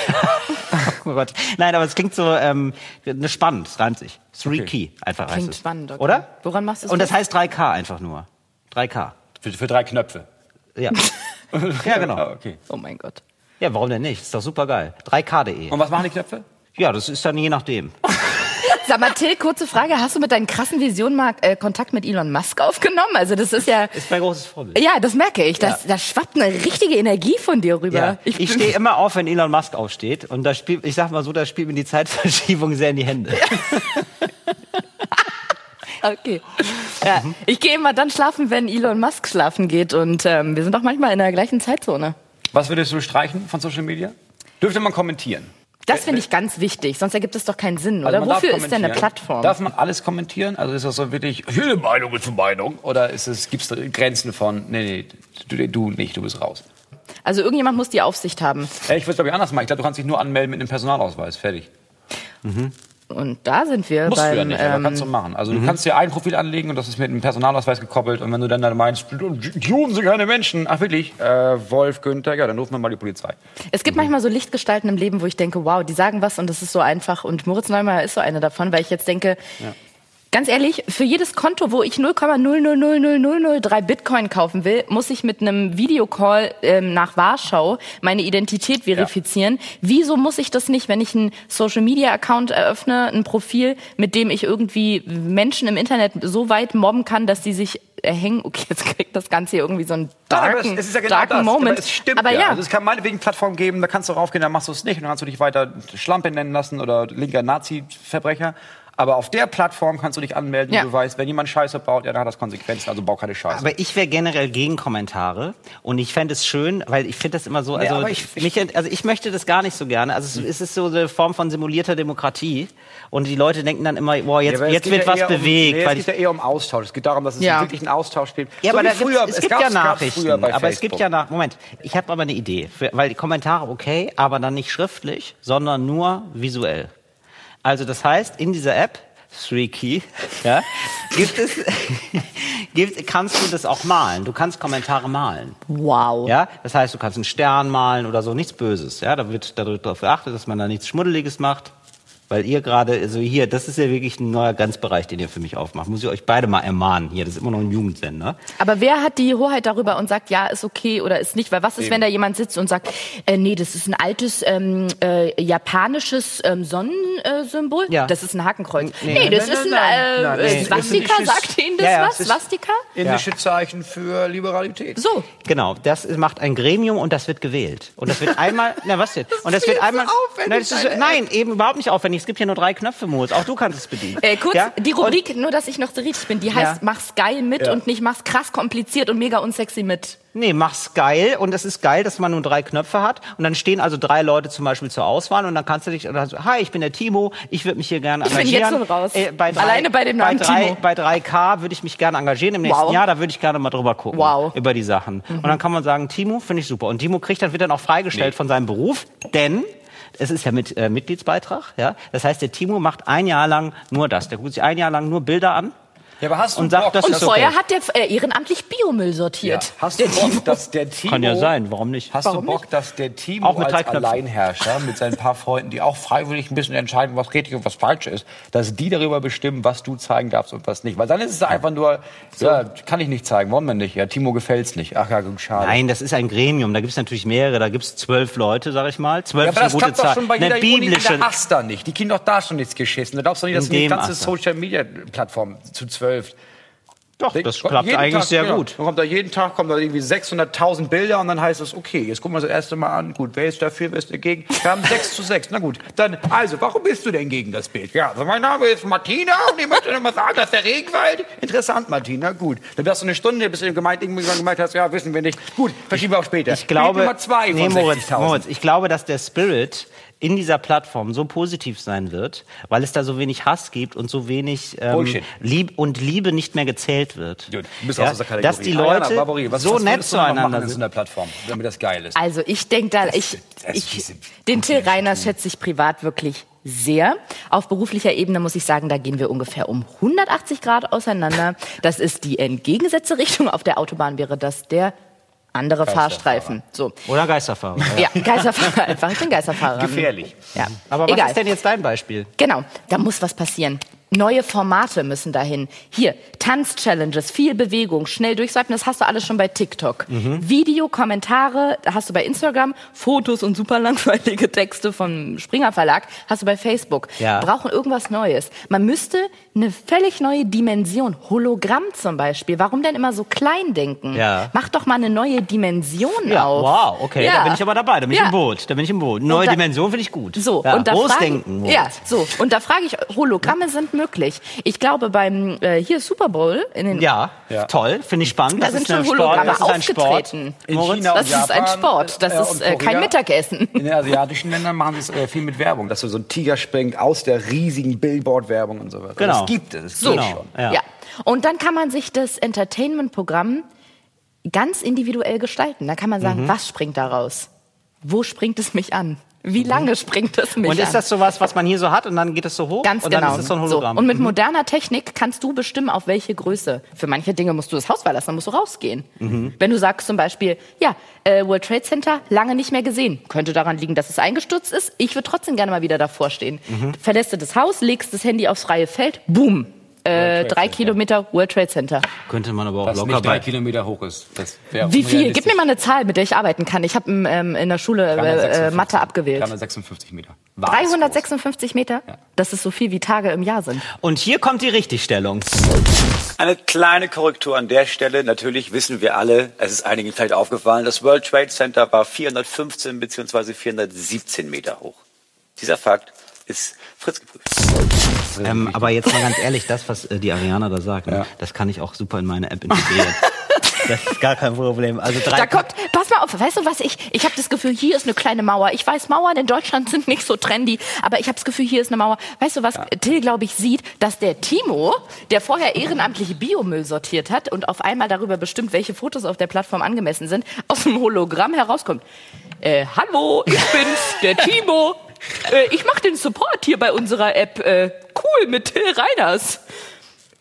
oh Gott. Nein, aber es klingt so ähm, ne, spannend, reimt sich. Three Okay. key einfach heißt Klingt spannend, okay. Oder? Woran machst du es Und das heißt 3K einfach nur. 3K. Für, für drei Knöpfe. Ja. ja, genau. Okay. Oh mein Gott. Ja, warum denn nicht? Ist doch super geil. 3K.de. Und was machen die Knöpfe? Ja, das ist dann je nachdem. Sag mal, Till, kurze Frage. Hast du mit deinen krassen Visionen mal äh, Kontakt mit Elon Musk aufgenommen? Also das ist ja... Ist mein großes Vorbild. Ja, das merke ich. Das, Da schwappt eine richtige Energie von dir rüber. Ja. Ich, bin- stehe immer auf, wenn Elon Musk aufsteht. Und da spielt, ich sag mal so, da spielt mir die Zeitverschiebung sehr in die Hände. Okay. Ja, ich gehe immer dann schlafen, wenn Elon Musk schlafen geht. Und ähm, wir sind doch manchmal in der gleichen Zeitzone. Was würdest du streichen von Social Media? Dürfte man kommentieren? Das finde ich ganz wichtig, sonst ergibt es doch keinen Sinn, oder? Also man darf Wofür ist denn eine. Plattform? Darf man alles kommentieren? Also ist das so wirklich, jede Meinung ist eine Meinung? Oder ist es, gibt es Grenzen von, nee, nee, du, du nicht, du bist raus? Also irgendjemand muss die Aufsicht haben. Ja, ich würde es glaube ich anders machen. Ich glaube, du kannst dich nur anmelden mit einem Personalausweis. Fertig. Und da sind wir Musst beim, du ja nicht, aber ähm, kannst du machen. Also du kannst dir ein Profil anlegen und das ist mit einem Personalausweis gekoppelt. Und wenn du dann, dann meinst, Juden sind keine Menschen. Ach wirklich? Äh, Wolf, Günther, ja, dann rufen wir mal die Polizei. Es gibt manchmal so Lichtgestalten im Leben, wo ich denke, wow, die sagen was und das ist so einfach. Und Moritz Neumeier ist so eine davon, weil ich jetzt denke, ganz ehrlich, für jedes Konto, wo ich 0,0000003 Bitcoin kaufen will, muss ich mit einem Videocall ähm, nach Warschau meine Identität verifizieren. Wieso muss ich das nicht, wenn ich einen Social Media Account eröffne, ein Profil, mit dem ich irgendwie Menschen im Internet so weit mobben kann, dass die sich erhängen? Okay, jetzt kriegt das Ganze hier irgendwie so einen darken, darken Moment. Aber es stimmt Aber ja. ja. Also es kann meinetwegen Plattformen geben, da kannst du raufgehen, dann machst du es nicht und dann kannst du dich weiter Schlampe nennen lassen oder linker Nazi-Verbrecher. Aber auf der Plattform kannst du dich anmelden Ja. und du weißt, wenn jemand Scheiße baut, ja, dann hat das Konsequenzen, also bau keine Scheiße. Aber ich wäre generell gegen Kommentare und ich fände es schön, weil ich finde das immer so, Nee, also, aber ich- ich- mich, also ich möchte das gar nicht so gerne. Also es, es ist so eine Form von simulierter Demokratie und die Leute denken dann immer, boah, jetzt, Ja, es jetzt wird ja was bewegt. Um, nee, weil es geht ja eher um Austausch. Es geht darum, dass es Ja. wirklich einen Austausch gibt. Ja, So aber früher, gibt's, es, gibt ja Nachrichten. aber es gibt Facebook. ja nach. Moment, ich habe aber eine Idee, für, weil die Kommentare okay, aber dann nicht schriftlich, sondern nur visuell. Also das heißt, in dieser App Three Key, ja, gibt es, gibt, kannst du das auch malen. Du kannst Kommentare malen. Wow. Ja, das heißt, du kannst einen Stern malen oder so, nichts Böses. Ja, da wird darauf geachtet, dass man da nichts Schmuddeliges macht. Weil ihr gerade, also hier, das ist ja wirklich ein neuer Grenzbereich, den ihr für mich aufmacht. Muss ich euch beide mal ermahnen hier. Das ist immer noch ein Jugendsender. Aber wer hat die Hoheit darüber und sagt, ja, ist okay oder ist nicht? Weil was ist, wenn da jemand sitzt und sagt, äh, nee, das ist ein altes ähm, äh, japanisches ähm, Sonnensymbol? Ja. Das ist ein Hakenkreuz. Nee. Nee, das Nein, ist ein nein, äh, nein, äh, nein. Swastika, sagt Ihnen das Ja, ja, was? Swastika? Indische Zeichen für Liberalität. So. Genau, das macht ein Gremium und das wird gewählt. Und das wird einmal, na was denn? Und das wird einmal, aufwendig, nein, das ist, nein, eben überhaupt nicht aufwendig. Es gibt hier nur drei Knöpfe, Moritz. Auch du kannst es bedienen. Äh, kurz, Ja? die Rubrik, nur dass ich noch so richtig bin, die heißt Ja. Mach's geil mit Ja. und nicht Mach's krass kompliziert und mega unsexy mit. Nee, mach's geil und es ist geil, dass man nur drei Knöpfe hat und dann stehen also drei Leute zum Beispiel zur Auswahl und dann kannst du dich, oder so, hi, ich bin der Timo, ich würde mich hier gerne Ich bin engagieren. jetzt schon raus. Äh, bei drei, Alleine bei dem Namen bei drei, Timo. Bei 3K würde ich mich gerne engagieren im nächsten Wow. Jahr, da würde ich gerne mal drüber gucken. Wow. Über die Sachen. Und dann kann man sagen, Timo, finde ich super. Und Timo kriegt dann, wird dann auch freigestellt von seinem Beruf, denn es ist ja mit äh, Mitgliedsbeitrag, ja. Das heißt, der Timo macht ein Jahr lang nur das. Der guckt sich ein Jahr lang nur Bilder an. Ja, aber hast du Und sagt, Bock, das Und ist okay. vorher hat der äh, ehrenamtlich Biomüll ja. sortiert. Hast du Bock, dass der Timo... Kann ja sein, warum nicht? Hast Warum du Bock, dass der Timo Auch mit als. Alleinherrscher mit seinen paar Freunden, die auch freiwillig ein bisschen entscheiden, was richtig und was falsch ist, dass die darüber bestimmen, was du zeigen darfst und was nicht? Weil dann ist es einfach nur, ja, kann ich nicht zeigen, wollen wir nicht. Ja, Timo gefällt's nicht. Ach ja, gut, schade. Nein, das ist ein Gremium. Da gibt es natürlich mehrere. Da gibt es zwölf Leute, sag ich mal. Zwölf Ja, ist aber das eine gute klappt doch Zahl. schon bei Eine jeder Uni in biblische. der Asta nicht. Die kriegen doch da schon nichts geschissen. Da glaubst du nicht, dass die ganze Asta. Social-Media-Plattform zu zwölf Doch, das klappt Jeden eigentlich Tag, sehr genau. gut. Dann kommt da jeden Tag kommen da irgendwie 600.000 Bilder und dann heißt es, okay, jetzt gucken wir uns das erste Mal an. Gut, wer ist dafür, wer ist dagegen? Wir haben 6 zu 6. Na gut, dann, also, warum bist du denn gegen das Bild? Ja, also mein Name ist Martina und ich möchte noch mal sagen, dass der Regenwald... Interessant, Martina, gut. Dann wärst du eine Stunde, bis du gemeint, irgendwann gemeint hast, ja, wissen wir nicht. Gut, verschieben wir auch später. Ich glaube, Bild Nummer zwei nee, von Moritz, 60.000. Moritz, ich glaube, dass der Spirit in dieser Plattform so positiv sein wird, weil es da so wenig Hass gibt und so wenig ähm. Lieb und Liebe nicht mehr gezählt wird. Gut, du bist aus dieser Kategorie. dass die Ariana Leute Barbouri, was, so was nett zueinander machen in sind. einer Plattform, damit das geil ist. Also ich denke da, ich, das- ich, den Till guten Reiners schätze ich privat wirklich sehr. Auf beruflicher Ebene muss ich sagen, da gehen wir ungefähr um 180 Grad auseinander. Das ist die entgegengesetzte Richtung. Auf der Autobahn wäre das der andere Fahrstreifen. So. Oder Geisterfahrer. Ja, Geisterfahrer einfach. Ich bin Geisterfahrer. Gefährlich. Ja. Aber was Egal. ist denn jetzt dein Beispiel? Genau, da muss was passieren. Neue Formate müssen dahin. Hier, Tanz-Challenges, viel Bewegung, schnell durchswipen, das hast du alles schon bei TikTok. Mhm. Video, Kommentare hast du bei Instagram, Fotos und super langweilige Texte vom Springer Verlag hast du bei Facebook. Ja. Brauchen irgendwas Neues. Man müsste eine völlig neue Dimension, Hologramm zum Beispiel. Warum denn immer so klein denken? Ja. Mach doch mal eine neue Dimension Ja, auf. wow, okay, Ja. da bin ich aber dabei, da bin ich im Boot, da bin ich im Boot. Neue da- Dimension finde ich gut. So, und da Großdenken. ja, so, und da frage ich, Hologramme sind möglich. Ich glaube beim äh, hier Super Bowl in den Ja, Ja. toll, finde ich spannend. Da das sind schon Hologramme das ist ein Sport. aufgetreten. In Moritz, China Das und ist ein Japan, Sport, das äh, ist äh, kein. Mittagessen. In den asiatischen Ländern machen sie es äh, viel mit Werbung, dass so so ein Tiger springt aus der riesigen Billboard-Werbung und so weiter. Genau. Das gibt es. Das So, Genau. schon. Ja. ja. Und dann kann man sich das Entertainment-Programm ganz individuell gestalten. Da kann man Mhm. sagen, was springt da raus? Wo springt es mich an? Wie lange springt es mich Und ist das sowas, was man hier so hat und dann geht es so hoch? Ganz und genau. dann ist es so ein Hologramm. Und mit Mhm. moderner Technik kannst du bestimmen, auf welche Größe. Für manche Dinge musst du das Haus verlassen, dann musst du rausgehen. Mhm. Wenn du sagst zum Beispiel, ja, äh, World Trade Center lange nicht mehr gesehen. Könnte daran liegen, dass es eingestürzt ist. Ich würde trotzdem gerne mal wieder davor stehen. Mhm. Verlässt du das Haus, legst das Handy aufs freie Feld, boom. Äh, drei Center. Kilometer World Trade Center. Könnte man aber auch Was locker nicht drei bei. Kilometer hoch ist. Wie viel? Gib mir mal eine Zahl, mit der ich arbeiten kann. Ich habe ähm, in der Schule äh, äh, 356. Mathe abgewählt. 356 Meter. War es 356 Meter? Das ist so viel wie Tage im Jahr sind. Und hier kommt die Richtigstellung. Eine kleine Korrektur an der Stelle. Natürlich wissen wir alle, es ist einigen vielleicht aufgefallen, das World Trade Center war 415 bzw. 417 Meter hoch. Dieser Fakt ist Fritz geprüft. Ähm, aber jetzt mal ganz ehrlich, das, was äh, die Ariana da sagt, ne, Ja. das kann ich auch super in meine App integrieren. das ist gar kein Problem. Also drei Da kommt, pass mal auf, weißt du was, ich, ich habe das Gefühl, hier ist eine kleine Mauer. Ich weiß, Mauern in Deutschland sind nicht so trendy, aber ich habe das Gefühl, hier ist eine Mauer. Weißt du was, Till, glaube ich, sieht, dass der Timo, der vorher ehrenamtliche Biomüll sortiert hat und auf einmal darüber bestimmt, welche Fotos auf der Plattform angemessen sind, aus dem Hologramm herauskommt. Äh, hallo, ich bin's, der Timo. Äh, ich mache den Support hier bei unserer App. Äh, cool, mit Till Reiners.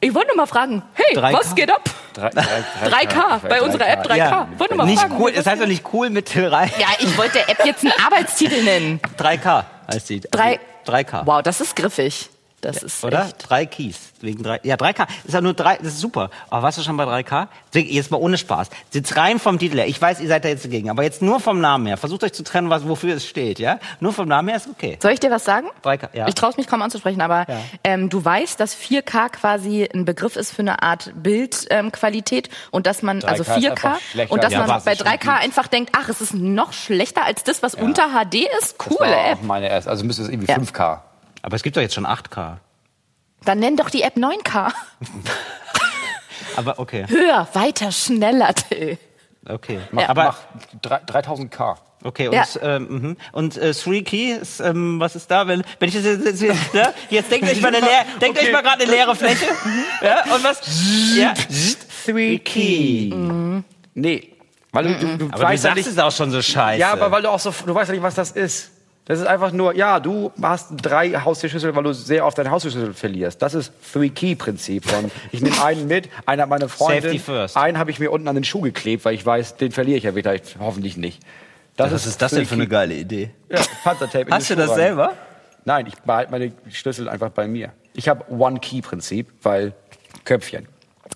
Ich wollte nur mal fragen, hey, 3K. was geht ab? Drei- drei- 3K, bei unserer App 3K. Ja, Wollte mal nicht fragen, cool, das heißt doch nicht cool mit Till Rein. ja, ich wollte der App jetzt einen Arbeitstitel nennen. 3K heißt die. Drei, 3K. Wow, das ist griffig. Das ist Oder? echt. Drei Keys. Wegen drei. Ja, 3K. Ist ja nur drei. Das ist super. Aber warst du schon bei 3K? Jetzt mal ohne Spaß. Jetzt rein vom Titel her. Ich weiß, ihr seid da jetzt dagegen. Aber jetzt nur vom Namen her. Versucht euch zu trennen, was, wofür es steht, ja? Nur vom Namen her ist okay. Soll ich dir was sagen? 3K, ja. Ich traue es mich kaum anzusprechen, aber Ja. ähm, du weißt, dass 4K quasi ein Begriff ist für eine Art Bildqualität ähm, und dass man, 3K also ist 4K, einfach schlechter und dass als man bei es schon 3K gibt. einfach denkt, ach, es ist noch schlechter als das, was unter HD ist. Das Coole war auch meine erste. Also müsste es irgendwie Ja. 5K. Aber es gibt doch jetzt schon 8K. Dann nenn doch die App 9K. Aber okay. Höher, weiter, schneller, Till. Okay. Mach, Aber mach drei- 3000K. Okay, und, Ja. ähm, mhm. und äh, Three Key, ist, ähm, was ist da? Wenn, wenn ich das jetzt, jetzt, jetzt, ne? jetzt denkt euch mal eine leere, denkt euch mal gerade eine leere Fläche. ja, und was? Ja. Three Key. Nee. Weil du, du, du Aber du weißt ja sagst nicht, es auch schon so scheiße. Ja, aber weil du auch so, du weißt ja nicht, was das ist. Das ist einfach nur, ja, du hast drei Haustierschlüssel, weil du sehr oft deinen Haustierschlüssel verlierst. Das ist Three-Key-Prinzip. von, Ich nehme einen mit, einer hat meine Freundin, Safety first. einen habe ich mir unten an den Schuh geklebt, weil ich weiß, den verliere ich ja wieder, ich, hoffentlich nicht. was ist das denn für eine geile Idee? Ja, Panzertape Hast du das rein. selber? Nein, ich behalte meine Schlüssel einfach bei mir. Ich habe One-Key-Prinzip, weil Köpfchen.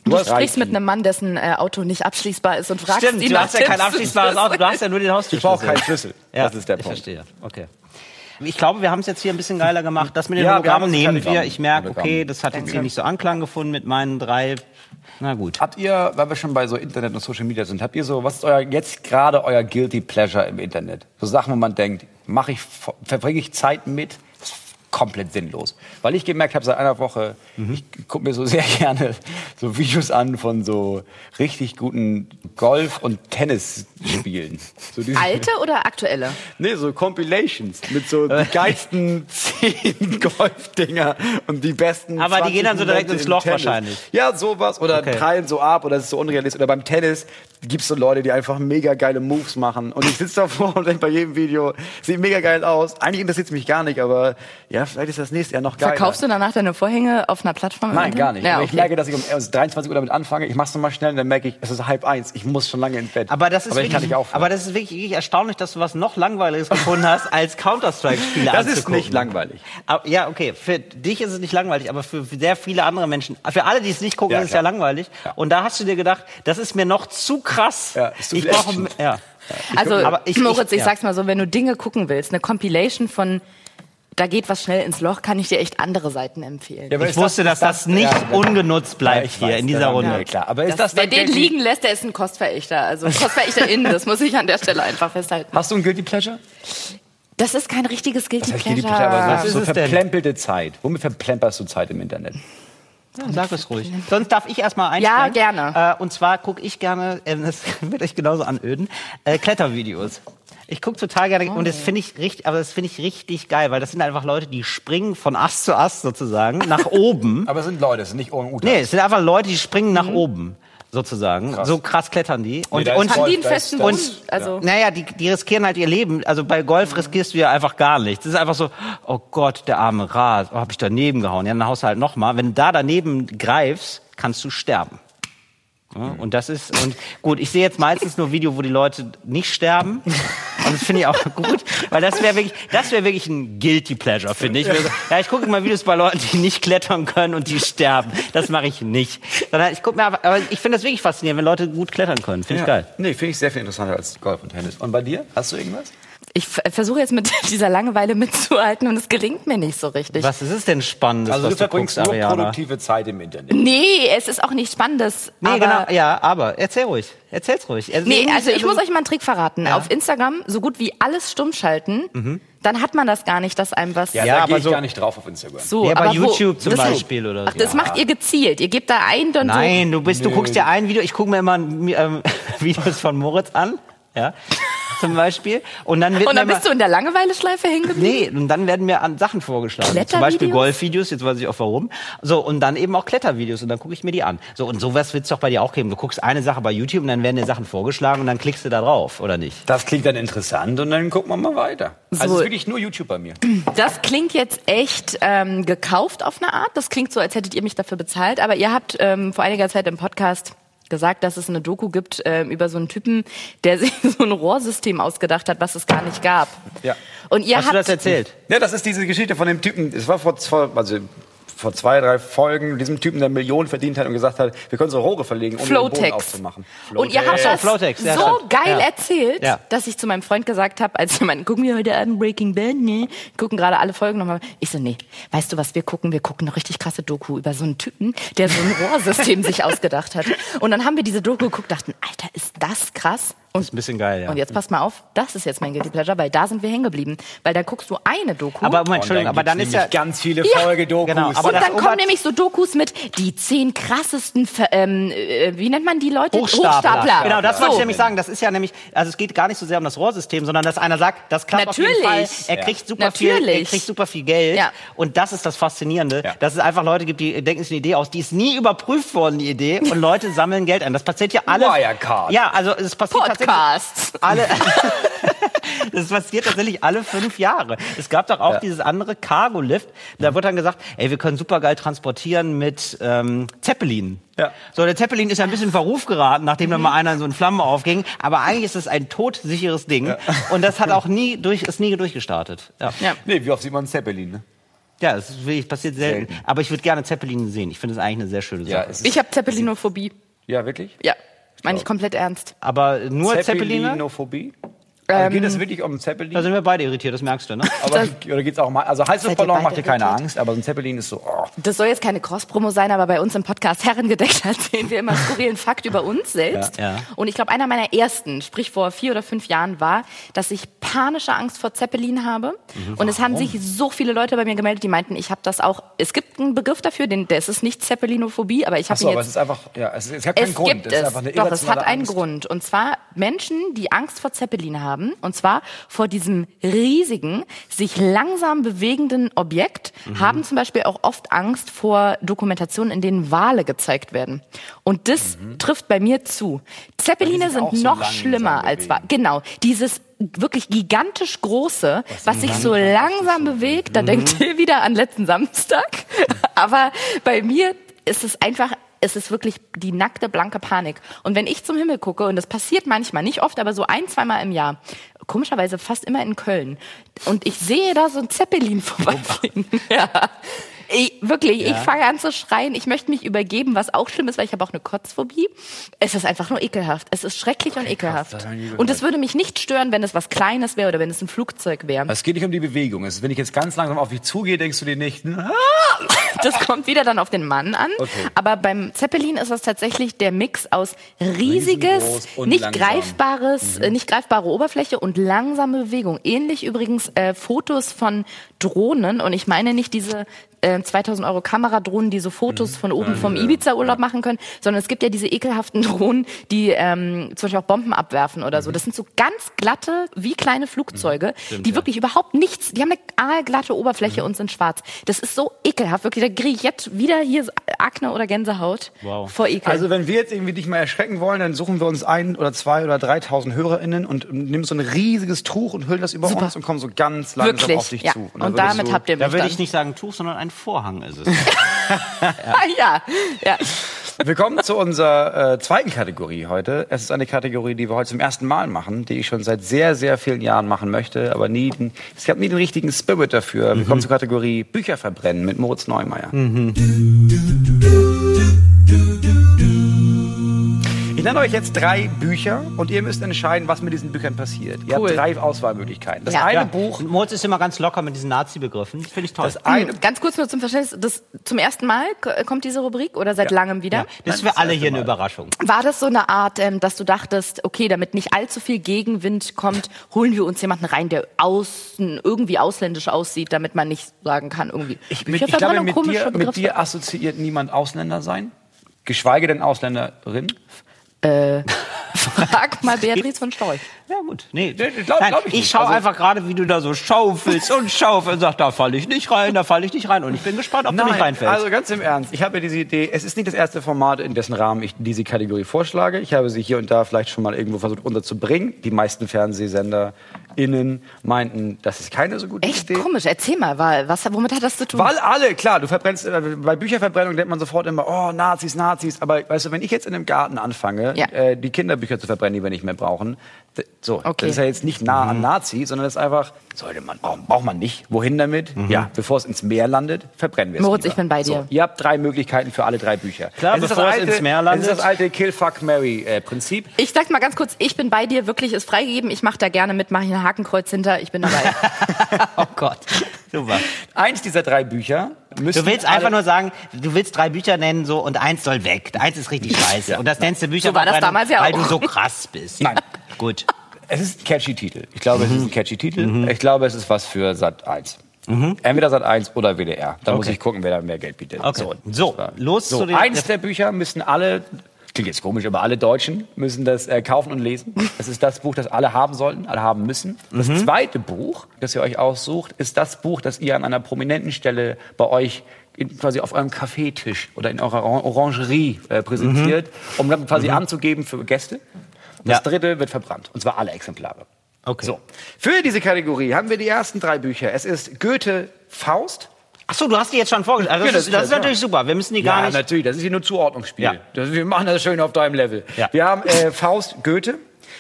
Du drei sprichst mit einem Mann, dessen äh, Auto nicht abschließbar ist und fragst Stimmt, ihn du nach hast ja kein abschließbares Auto, du hast ja nur den Haustürschlüssel. Ich brauche keinen Schlüssel. Ja, das ist der ich Punkt. verstehe. Okay. Ich glaube, wir haben es jetzt hier ein bisschen geiler gemacht. Das mit den Ja, Hologrammen nehmen wir. Ich merke, okay, das hat jetzt hier nicht so Anklang gefunden mit meinen drei. Na gut. Habt ihr, weil wir schon bei so Internet und Social Media sind, habt ihr so, was ist euer jetzt gerade euer guilty pleasure im Internet? So Sachen, wo man denkt, mache ich, verbringe ich Zeit mit? Komplett sinnlos. Weil ich gemerkt habe seit einer Woche, ich gucke mir so sehr gerne so Videos an von so richtig guten Golf- und Tennisspielen. So Alte oder aktuelle? Nee, so Compilations mit so die geilsten zehn Golfdinger und die besten. Aber die 20 gehen dann so direkt ins Loch wahrscheinlich. Ja, sowas. Oder Okay. prallen so ab oder es ist so unrealistisch. Oder beim Tennis gibt's so Leute, die einfach mega geile Moves machen. Und ich sitze davor und denke bei jedem Video, sieht mega geil aus. Eigentlich interessiert es mich gar nicht, aber ja, vielleicht ist das nächste Jahr noch geiler. Verkaufst du danach deine Vorhänge auf einer Plattform? Nein, gar nicht. Ja, okay. Ich merke, dass ich um also 23 Uhr damit anfange. Ich mach's nochmal schnell und dann merke ich, es ist halb eins. Ich muss schon lange ins Bett. Aber das ist aber ich wirklich, kann nicht aufhören. aber das ist wirklich, wirklich erstaunlich, dass du was noch langweiliges gefunden hast als Counter-Strike-Spiele das ist anzugucken. nicht langweilig. Aber, ja, okay. Für dich ist es nicht langweilig, aber für sehr viele andere Menschen, für alle, die es nicht gucken, Ja, ist es ja langweilig. Und da hast du dir gedacht, das ist mir noch zu krass. Ja, ist zu ich brauche, ja. Also, aber ich- Moritz, ich, ich- ja. sag's mal so, wenn du Dinge gucken willst, eine Compilation von da geht was schnell ins Loch, kann ich dir echt andere Seiten empfehlen. Ja, aber Ich wusste, dass ist das nicht ja, ungenutzt bleibt Ja, hier weiß, in dieser ja, Runde. Ja, klar. Aber ist Das, das, wer den liegen lässt, der ist ein Kostverächter. Also KostverächterInnen, das muss ich an der Stelle einfach festhalten. Hast du ein Guilty Pleasure? Das ist kein richtiges Guilty Das heißt Pleasure. Guilty Pleasure, aber Was so, ist so es denn? verplempelte Zeit. Womit verplemperst du Zeit im Internet? Ja, sag es ruhig. Sonst darf ich erstmal Ja, einsteigen. gerne. Äh, und zwar gucke ich gerne, äh, das wird euch genauso anöden, äh, Klettervideos. Ich gucke total gerne und das finde ich richtig, aber das finde ich richtig geil, weil das sind einfach Leute, die springen von Ast zu Ast sozusagen nach oben. Aber es sind Leute, es sind nicht Orang-Utan. Nee, es sind einfach Leute, die springen nach oben sozusagen. So krass klettern die. Und, ist und, voll- Haben die einen festen Grund? Also, naja, die, die riskieren halt ihr Leben. Also bei Golf riskierst du ja einfach gar nichts. Das ist einfach so, oh Gott, der arme Rat, oh, hab ich daneben gehauen. Ja, dann haust du halt nochmal. Wenn du da daneben greifst, kannst du sterben. Ja, und das ist, und gut, ich sehe jetzt meistens nur Video, wo die Leute nicht sterben. Und das finde ich auch gut, weil das wäre wirklich, das wäre wirklich ein Guilty Pleasure, finde ich. Ja, ich gucke mal Videos bei Leuten, die nicht klettern können und die sterben. Das mache ich nicht. Sondern ich gucke mir aber, aber ich finde das wirklich faszinierend, wenn Leute gut klettern können. Finde ich Ja. geil. Nee, finde ich sehr viel interessanter als Golf und Tennis. Und bei dir? Hast du irgendwas? Ich versuche jetzt mit dieser Langeweile mitzuhalten und es gelingt mir nicht so richtig. Was ist es denn Spannendes, Also was du verbringst nur Ariana? produktive Zeit im Internet. Nee, es ist auch nicht Spannendes. Nee, aber genau, ja, aber erzähl ruhig. Erzähl's ruhig. Also Nee, also ich muss euch mal einen Trick verraten. Auf Instagram so gut wie alles stumm schalten, dann hat man das gar nicht, dass einem was Ja, Ja, da aber gehe ich so- gar nicht drauf auf Instagram. so. Ja, bei aber wo- YouTube zum Beispiel oder Ach, so. das macht ihr gezielt. Ihr gebt da ein, dann Nein, du bist, du guckst dir ein Video, ich gucke mir immer ähm, Videos von Moritz an, ja, zum Beispiel. Und dann wird. Und dann mir bist du in der Langeweile-Schleife hängen geblieben? Nee, und dann werden mir an Sachen vorgeschlagen. Zum? Beispiel Golfvideos, jetzt weiß ich auch warum. So, und dann eben auch Klettervideos und dann gucke ich mir die an. So, und sowas wird es doch bei dir auch geben. Du guckst eine Sache bei YouTube und dann werden dir Sachen vorgeschlagen und dann klickst du da drauf, oder nicht? Das klingt dann interessant und dann gucken wir mal weiter. Also So. es ist wirklich nur YouTube bei mir. Das klingt jetzt echt ähm, gekauft auf eine Art. Das klingt so, als hättet ihr mich dafür bezahlt. Aber ihr habt ähm, vor einiger Zeit im Podcast gesagt, dass es eine Doku gibt ähm, über so einen Typen, der sich so ein Rohrsystem ausgedacht hat, was es gar nicht gab. Ja. Und ihr Hast habt du das erzählt? Ja, das ist diese Geschichte von dem Typen. Es war vor, vor, also vor zwei, drei Folgen, diesem Typen, der Millionen verdient hat und gesagt hat, wir können so Rohre verlegen, um den Boden aufzumachen. Und ihr habt so, das Flowtex, ja, so geil Ja. erzählt, Ja. dass ich zu meinem Freund gesagt habe, als wir meinten, gucken wir heute Abend Breaking Bad, ne? Gucken gerade alle Folgen nochmal. Ich so, nee, weißt du, was wir gucken? Wir gucken eine richtig krasse Doku über so einen Typen, der so ein Rohrsystem sich ausgedacht hat. Und dann haben wir diese Doku geguckt, dachten, Alter, ist das krass? Und, ist ein bisschen geil, ja. und jetzt passt mal auf, das ist jetzt mein Guilty Pleasure, weil da sind wir hängen geblieben. Weil da guckst du eine Doku. Aber Moment, Entschuldigung, aber dann ist ja, ganz viele Ja. Folgedokus. Genau, aber und dann kommen nämlich so Dokus mit die zehn krassesten, Ver- ähm, äh, wie nennt man die Leute? Hochstapler. Genau, das wollte ich So. nämlich sagen. Das ist ja nämlich, also es geht gar nicht so sehr um das Rohrsystem, sondern dass einer sagt, das klappt auf jeden Fall. Natürlich. Er Ja. kriegt super viel, er Natürlich. kriegt super viel Geld. Ja. Und das ist das Faszinierende, Ja. dass es einfach Leute gibt, die denken sich eine Idee aus, die ist nie überprüft worden, die Idee, und Leute sammeln Geld ein. Das passiert ja alle. Wirecard. Ja, also es passiert Podcasts. tatsächlich alle. Das passiert tatsächlich alle fünf Jahre. Es gab doch auch dieses andere Cargo-Lift. Da wird dann gesagt, ey, wir können supergeil transportieren mit ähm, Zeppelin. Ja. So, der Zeppelin ist ja ein bisschen in Verruf geraten, nachdem dann mal einer in so in Flammen aufging. Aber eigentlich ist es ein todsicheres Ding. Und das hat auch nie durch, ist nie durchgestartet. Ja, ja. Ja. Nee, wie oft sieht man Zeppelin, ne? das ist wirklich, passiert selten. Selten. Aber ich würde gerne Zeppelin sehen. Ich finde es eigentlich eine sehr schöne Sache. Ja, Ich habe Zeppelinophobie. ja wirklich? Ja, meine ich komplett ernst. Aber nur Zeppeline? Zeppelinophobie? Also geht es wirklich um Zeppelin? Da sind wir beide irritiert, das merkst du, ne? Aber, oder geht's auch mal, also Heißluftballon beide macht dir keine irritiert? Angst, aber so ein Zeppelin ist so, oh. Das soll jetzt keine Cross-Promo sein, aber bei uns im Podcast Herrengedeckt erzählen wir immer skurrilen Fakt über uns selbst. Ja. Ja. Und ich glaube, einer meiner ersten, sprich vor vier oder fünf Jahren, war, dass ich panische Angst vor Zeppelin habe. Mhm. Und es haben sich so viele Leute bei mir gemeldet, die meinten, ich habe das auch. Es gibt einen Begriff dafür, den, das ist nicht Zeppelinophobie, aber ich habe Achso, ihn aber es jetzt ist einfach, ja, es, es hat keinen es Grund. gibt es ist es. einfach eine Doch, es hat einen Angst. Grund. Und zwar Menschen, die Angst vor Zeppelin haben. Und zwar vor diesem riesigen, sich langsam bewegenden Objekt, Mhm. haben zum Beispiel auch oft Angst vor Dokumentationen, in denen Wale gezeigt werden. Und das trifft bei mir zu. Zeppeline Mhm. sind so noch schlimmer als Wale. Genau. Dieses wirklich gigantisch große, was sich so langsam bewegt, da Mhm. denkt ihr wieder an letzten Samstag. Aber bei mir ist es einfach, es ist wirklich die nackte, blanke Panik. Und wenn ich zum Himmel gucke, und das passiert manchmal, nicht oft, aber so ein, zweimal im Jahr, komischerweise fast immer in Köln, und ich sehe da so ein Zeppelin vorbeifliegen. Ja. Ich, wirklich, ich fange an zu schreien. Ich möchte mich übergeben, was auch schlimm ist, weil ich habe auch eine Kotzphobie. Es ist einfach nur ekelhaft. Es ist schrecklich und ekelhaft. Und es würde mich nicht stören, wenn es was Kleines wäre oder wenn es ein Flugzeug wäre. Es geht nicht um die Bewegung. Es wenn ich jetzt ganz langsam auf dich zugehe, denkst du dir nicht, ah, Das kommt wieder dann auf den Mann an. Okay. Aber beim Zeppelin ist das tatsächlich der Mix aus riesiges, nicht langsam. Mhm. greifbares, äh, nicht greifbare Oberfläche und langsame Bewegung. Ähnlich übrigens äh, Fotos von Drohnen und ich meine nicht diese äh, 2000 Euro Kameradrohnen, die so Fotos Mhm. von oben vom Ibiza-Urlaub machen können, sondern es gibt ja diese ekelhaften Drohnen, die ähm, zum Beispiel auch Bomben abwerfen oder Mhm. so. Das sind so ganz glatte, wie kleine Flugzeuge, die wirklich überhaupt nichts, die haben eine aalglatte Oberfläche Mhm. und sind schwarz. Das ist so ekelhaft, wirklich, da kriege ich jetzt wieder hier so Akne oder Gänsehaut Wow. vor Ekel. Also wenn wir jetzt irgendwie dich mal erschrecken wollen, dann suchen wir uns ein oder zwei oder 3000 HörerInnen und nehmen so ein riesiges Tuch und hüllen das über Super. uns und kommen so ganz langsam wirklich, auf dich ja. zu. Und, würdest damit du, habt ihr mich Da würde ich nicht sagen Tuch, sondern ein Vorhang ist es. Ah, ja, ja. Wir kommen zu unserer äh, zweiten Kategorie heute. Es ist eine Kategorie, die wir heute zum ersten Mal machen, die ich schon seit sehr, sehr vielen Jahren machen möchte, aber nie, den, es gab nie den richtigen Spirit dafür. Wir kommen zur Kategorie Bücher verbrennen mit Moritz Neumeier. Ich nenne euch jetzt drei Bücher und ihr müsst entscheiden, was mit diesen Büchern passiert. Ihr Cool. habt drei Auswahlmöglichkeiten. Das Ja. eine ja. Buch, Und Moritz ist immer ganz locker mit diesen Nazi-Begriffen. Das finde ich toll. das eine, Ganz kurz nur zum Verständnis, das zum ersten Mal k- kommt diese Rubrik oder seit Ja. langem wieder? ja, das ist für alle hier eine. Überraschung. War das so eine Art, ähm, dass du dachtest, okay, damit nicht allzu viel Gegenwind kommt, holen wir uns jemanden rein, der außen irgendwie ausländisch aussieht, damit man nicht sagen kann, irgendwie ich, mit, ich glaube, mit komische dir, mit dir assoziiert niemand Ausländer sein. Geschweige denn Ausländerin. Frag mal Beatrice von Storch. Ja, gut. Nee, glaub- Nein, glaub ich ich, schaue Also- einfach gerade, wie du da so schaufelst und schaufelst und sagst, da falle ich nicht rein, da falle ich nicht rein. Und ich bin gespannt, ob du nicht reinfällst. also ganz im Ernst. Ich habe ja diese Idee, es ist nicht das erste Format, in dessen Rahmen ich diese Kategorie vorschlage. Ich habe sie hier und da vielleicht schon mal irgendwo versucht unterzubringen. Die meisten FernsehsenderInnen meinten, das ist keine so gute Echt Idee. komisch. Erzähl mal, wa- was, womit hat das zu tun? Weil alle, klar, du verbrennst, äh, bei Bücherverbrennung denkt man sofort immer, oh, Nazis, Nazis. Aber weißt du, wenn ich jetzt in einem Garten anfange, Ja. äh, die Kinderbücher zu verbrennen, die wir nicht mehr brauchen, so, Okay. das ist ja jetzt nicht nah an Nazi, sondern das ist einfach, sollte man, braucht, braucht man nicht. Wohin damit? Ja, bevor es ins Meer landet, verbrennen wir es Moritz, lieber. ich bin bei dir. So, ihr habt drei Möglichkeiten für alle drei Bücher. Klar, ist das bevor es alte, ins Meer Es landet. ist das alte Kill, Fuck, Marry-Prinzip. Ich sag mal ganz kurz, ich bin bei dir, wirklich ist freigegeben. Ich mache da gerne mit, mache ich ein Hakenkreuz hinter, ich bin dabei. oh Gott. Super. Eins dieser drei Bücher Du willst einfach nur sagen, du willst drei Bücher nennen so und eins soll weg. Eins ist richtig scheiße. Und das nennst du Bücher, So war das damals ja weil auch. du so krass bist. Nein. Gut. Es ist ein catchy Titel. Ich glaube, es Mhm. ist ein catchy Titel. Ich glaube, es ist was für Sat 1. Entweder Sat 1 oder WDR. Da muss Okay. ich gucken, wer da mehr Geld bietet. Okay. So, war- los so, zu den- Eins der Bücher müssen alle, klingt jetzt komisch, aber alle Deutschen müssen das äh, kaufen und lesen. Das ist das Buch, das alle haben sollten, alle haben müssen. Das Mhm. zweite Buch, das ihr euch aussucht, ist das Buch, das ihr an einer prominenten Stelle bei euch in, quasi auf eurem Kaffeetisch oder in eurer Oran- Orangerie äh, präsentiert, um dann quasi anzugeben für Gäste. Das Mhm. Ja. dritte wird verbrannt. Und zwar alle Exemplare. Okay. So. Für diese Kategorie haben wir die ersten drei Bücher. Es ist Goethe Faust. Ach so, du hast die jetzt schon vorgestellt. Also Ja, das, ist, das das ist natürlich ja. super. Wir müssen die gar ja, nicht. natürlich. Das ist hier nur Zuordnungsspiel. Ja. Das, wir machen das schön auf deinem Level. Ja. Wir haben äh, Faust Goethe.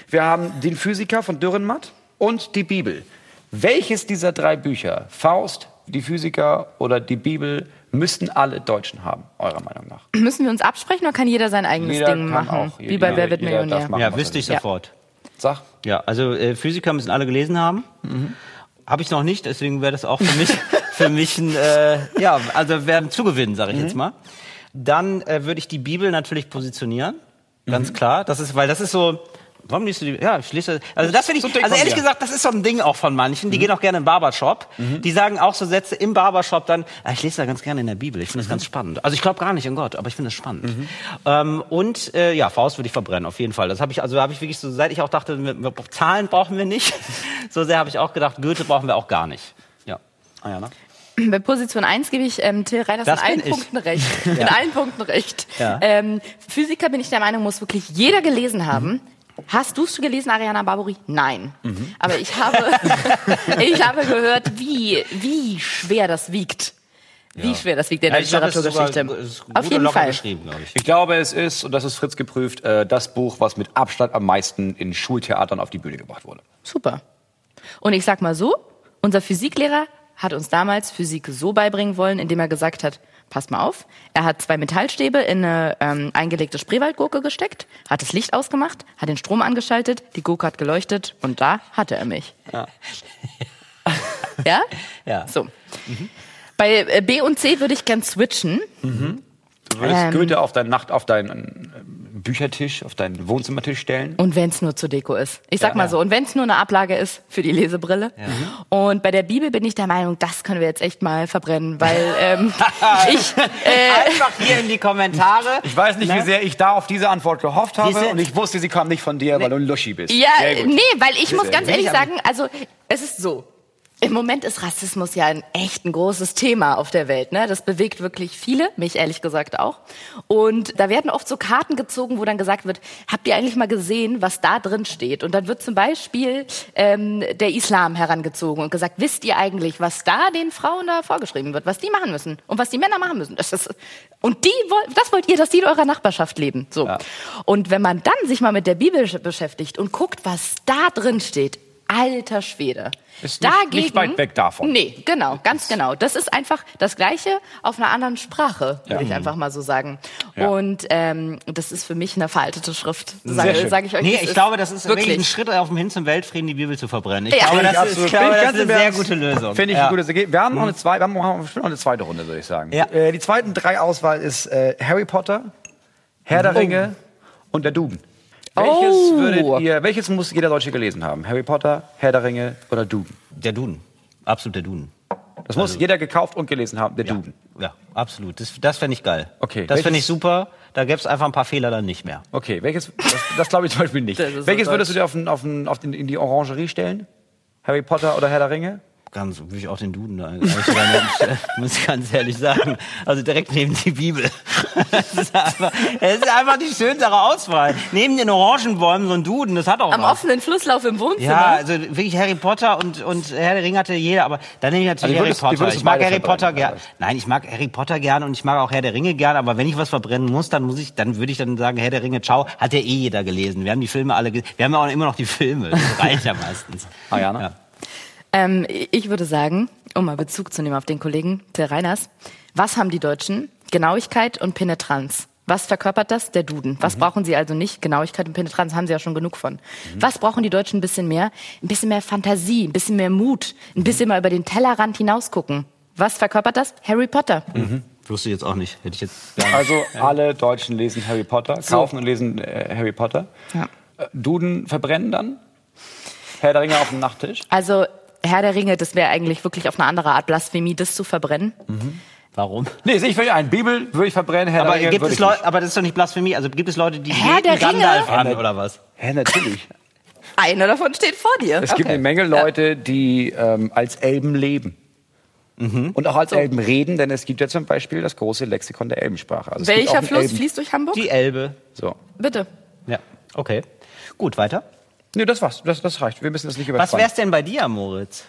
Wir haben den Physiker von Dürrenmatt und die Bibel. Welches dieser drei Bücher, Faust, die Physiker oder die Bibel, müssten alle Deutschen haben, eurer Meinung nach? Müssen wir uns absprechen oder kann jeder sein eigenes Jeder Ding kann machen? auch. Wie bei Wer wird Millionär? machen. ja, wüsste ich will. sofort. Sag. Ja, also äh, Physiker müssen alle gelesen haben. Habe ich noch nicht, deswegen wäre das auch für mich, für mich ein, äh, ja, also werden zugewinn, sage ich jetzt mal. Dann äh, würde ich die Bibel natürlich positionieren, ganz klar. Das ist, weil das ist so. Warum liest du die? Ja, ich lese. Also das finde So ich. dick Also ehrlich gesagt, das ist so ein Ding auch von manchen. Die gehen auch gerne in den Barbershop. Die sagen auch so Sätze im Barbershop dann. Ah, ich lese da ganz gerne in der Bibel. Ich finde das ganz spannend. Also ich glaube gar nicht in Gott, aber ich finde das spannend. Ähm, und äh, ja, Faust würde ich verbrennen auf jeden Fall. Das habe ich also habe ich wirklich so seit ich auch dachte, wir, wir, Zahlen brauchen wir nicht. so sehr habe ich auch gedacht, Goethe brauchen wir auch gar nicht. Ja. Ah, ja, ne? Bei Position 1 gebe ich ähm, Till Reiners Das in allen ich. Punkten recht. In allen Punkten recht. Ja. Ähm, Physiker bin ich der Meinung, muss wirklich jeder gelesen haben. Hast du es gelesen, Ariana Barbori? Nein. Aber ich habe, ich habe gehört, wie, wie schwer das wiegt. Wie schwer das wiegt in der ich glaube, es ist sogar- Literaturgeschichte. es ist gut Auf und jeden locker Fall. geschrieben, glaube ich. Ich glaube, es ist, und das ist Fritz geprüft, äh, das Buch, was mit Abstand am meisten in Schultheatern auf die Bühne gebracht wurde. Super. Und ich sag mal so, unser Physiklehrer hat uns damals Physik so beibringen wollen, indem er gesagt hat, passt mal auf, er hat zwei Metallstäbe in eine ähm, eingelegte Spreewaldgurke gesteckt, hat das Licht ausgemacht, hat den Strom angeschaltet, die Gurke hat geleuchtet und da hatte er mich. Ja. Ja? Ja. So. Bei äh, B und C würde ich gern switchen. Du würdest Ähm. Goethe auf deinen Nacht, auf deinen äh, Büchertisch, auf deinen Wohnzimmertisch stellen. Und wenn es nur zur Deko ist. Ich sag Ja, mal ja. so. Und wenn es nur eine Ablage ist für die Lesebrille. Und bei der Bibel bin ich der Meinung, das können wir jetzt echt mal verbrennen, weil ähm, ich äh, Einfach hier in die Kommentare. Ich weiß nicht, wie sehr ich da auf diese Antwort gehofft habe Diese- und ich wusste, sie kam nicht von dir, weil du ein Luschi bist. ja, Sehr nee, weil ich muss ganz ehrlich sagen, also es ist so. Im Moment ist Rassismus ja ein echt ein großes Thema auf der Welt. Ne? Das bewegt wirklich viele, mich ehrlich gesagt auch. Und da werden oft so Karten gezogen, wo dann gesagt wird, habt ihr eigentlich mal gesehen, was da drin steht? Und dann wird zum Beispiel ähm, der Islam herangezogen und gesagt, wisst ihr eigentlich, was da den Frauen da vorgeschrieben wird, was die machen müssen und was die Männer machen müssen? Das ist, und die, das wollt ihr, dass die in eurer Nachbarschaft leben. So. Und wenn man dann sich mal mit der Bibel beschäftigt und guckt, was da drin steht, alter Schwede. Ist nicht- nicht weit weg davon. Nee, genau, ganz genau. Das ist einfach das Gleiche auf einer anderen Sprache, würde ich einfach mal so sagen. Ja. Und ähm, das ist für mich eine veraltete Schrift, sage sag ich euch. Nee, ich glaube, das ist wirklich ein. Schritt auf dem Hin zum Weltfrieden, die Bibel zu verbrennen. Ich Ja. glaube, Finde das ist, ich glaube, das ganz ist eine sehr gute Lösung. Finde ich ja. eine gute Idee. Wir haben noch eine zweite, wir haben, noch eine zweite Runde, würde ich sagen. Ja. Äh, die zweiten drei Auswahl ist äh, Harry Potter, Herr der Ringe und der Duden. Welches Oh. würdet ihr, welches muss jeder Deutsche gelesen haben? Harry Potter, Herr der Ringe oder Duden? Der Duden. Absolut der Duden. Das muss jeder gekauft und gelesen haben, der Duden. Ja, absolut. Das, das fände ich geil. Okay, Das fände ich super. Da gäbe es einfach ein paar Fehler dann nicht mehr. Okay, welches, das, das glaube ich zum Beispiel nicht. So Welches würdest du dir auf, den, auf, den, auf den, in die Orangerie stellen? Harry Potter oder Herr der Ringe? Ganz, würde ich auch den Duden da eigentlich sogar nehmen, muss ich ganz ehrlich sagen. Also direkt neben die Bibel. Das ist einfach, das ist einfach die schönere Auswahl. Neben den Orangenbäumen so ein Duden, das hat auch Am was. offenen Flusslauf im Wohnzimmer. Ja, also wirklich Harry Potter und, und Herr der Ringe hatte jeder, aber dann nehme ich natürlich Also würdest- die Harry Potter. würdest Ich mag Harry Potter gerne. Nein, ich mag Harry Potter gerne und ich mag auch Herr der Ringe gerne, aber wenn ich was verbrennen muss, dann muss ich, dann würde ich dann sagen, Herr der Ringe, ciao, hat ja eh jeder gelesen. Wir haben die Filme alle, wir haben ja auch immer noch die Filme. Das reicht ja meistens. Ah, ja, ne? Ja. Ähm, ich würde sagen, um mal Bezug zu nehmen auf den Kollegen Till Reiners, was haben die Deutschen? Genauigkeit und Penetranz. Was verkörpert das? Der Duden. Was brauchen sie also nicht? Genauigkeit und Penetranz haben sie ja schon genug von. Was brauchen die Deutschen ein bisschen mehr? Ein bisschen mehr Fantasie, ein bisschen mehr Mut, ein bisschen mal über den Tellerrand hinausgucken. Was verkörpert das? Harry Potter. Wusste ich jetzt auch nicht. Hätte ich jetzt. Also alle Deutschen lesen Harry Potter, kaufen und lesen äh, Harry Potter. Ja. Äh, Duden verbrennen dann. Herr der Ringe auf dem Nachttisch. Also Herr der Ringe, das wäre eigentlich wirklich auf eine andere Art Blasphemie, das zu verbrennen. Warum? Nee, sehe ich völlig ein. Bibel würde ich verbrennen, Herr Aber der Ringe gibt es. Leute, aber das ist doch nicht Blasphemie. Also gibt es Leute, die Herr beten der Ringe? Gandalf an Ja, oder was? Hä, natürlich. Einer davon steht vor dir. Es gibt eine Menge Leute, die ähm, als Elben leben. Mhm. Und auch als Elben reden, denn es gibt ja zum Beispiel das große Lexikon der Elbensprache. Also Welcher Fluss Elben- fließt durch Hamburg? Die Elbe. So. Bitte. Ja. Okay. Gut, weiter. Nee, das war's. Das, das reicht. Wir müssen das nicht Was überspannen. wär's denn bei dir, Moritz?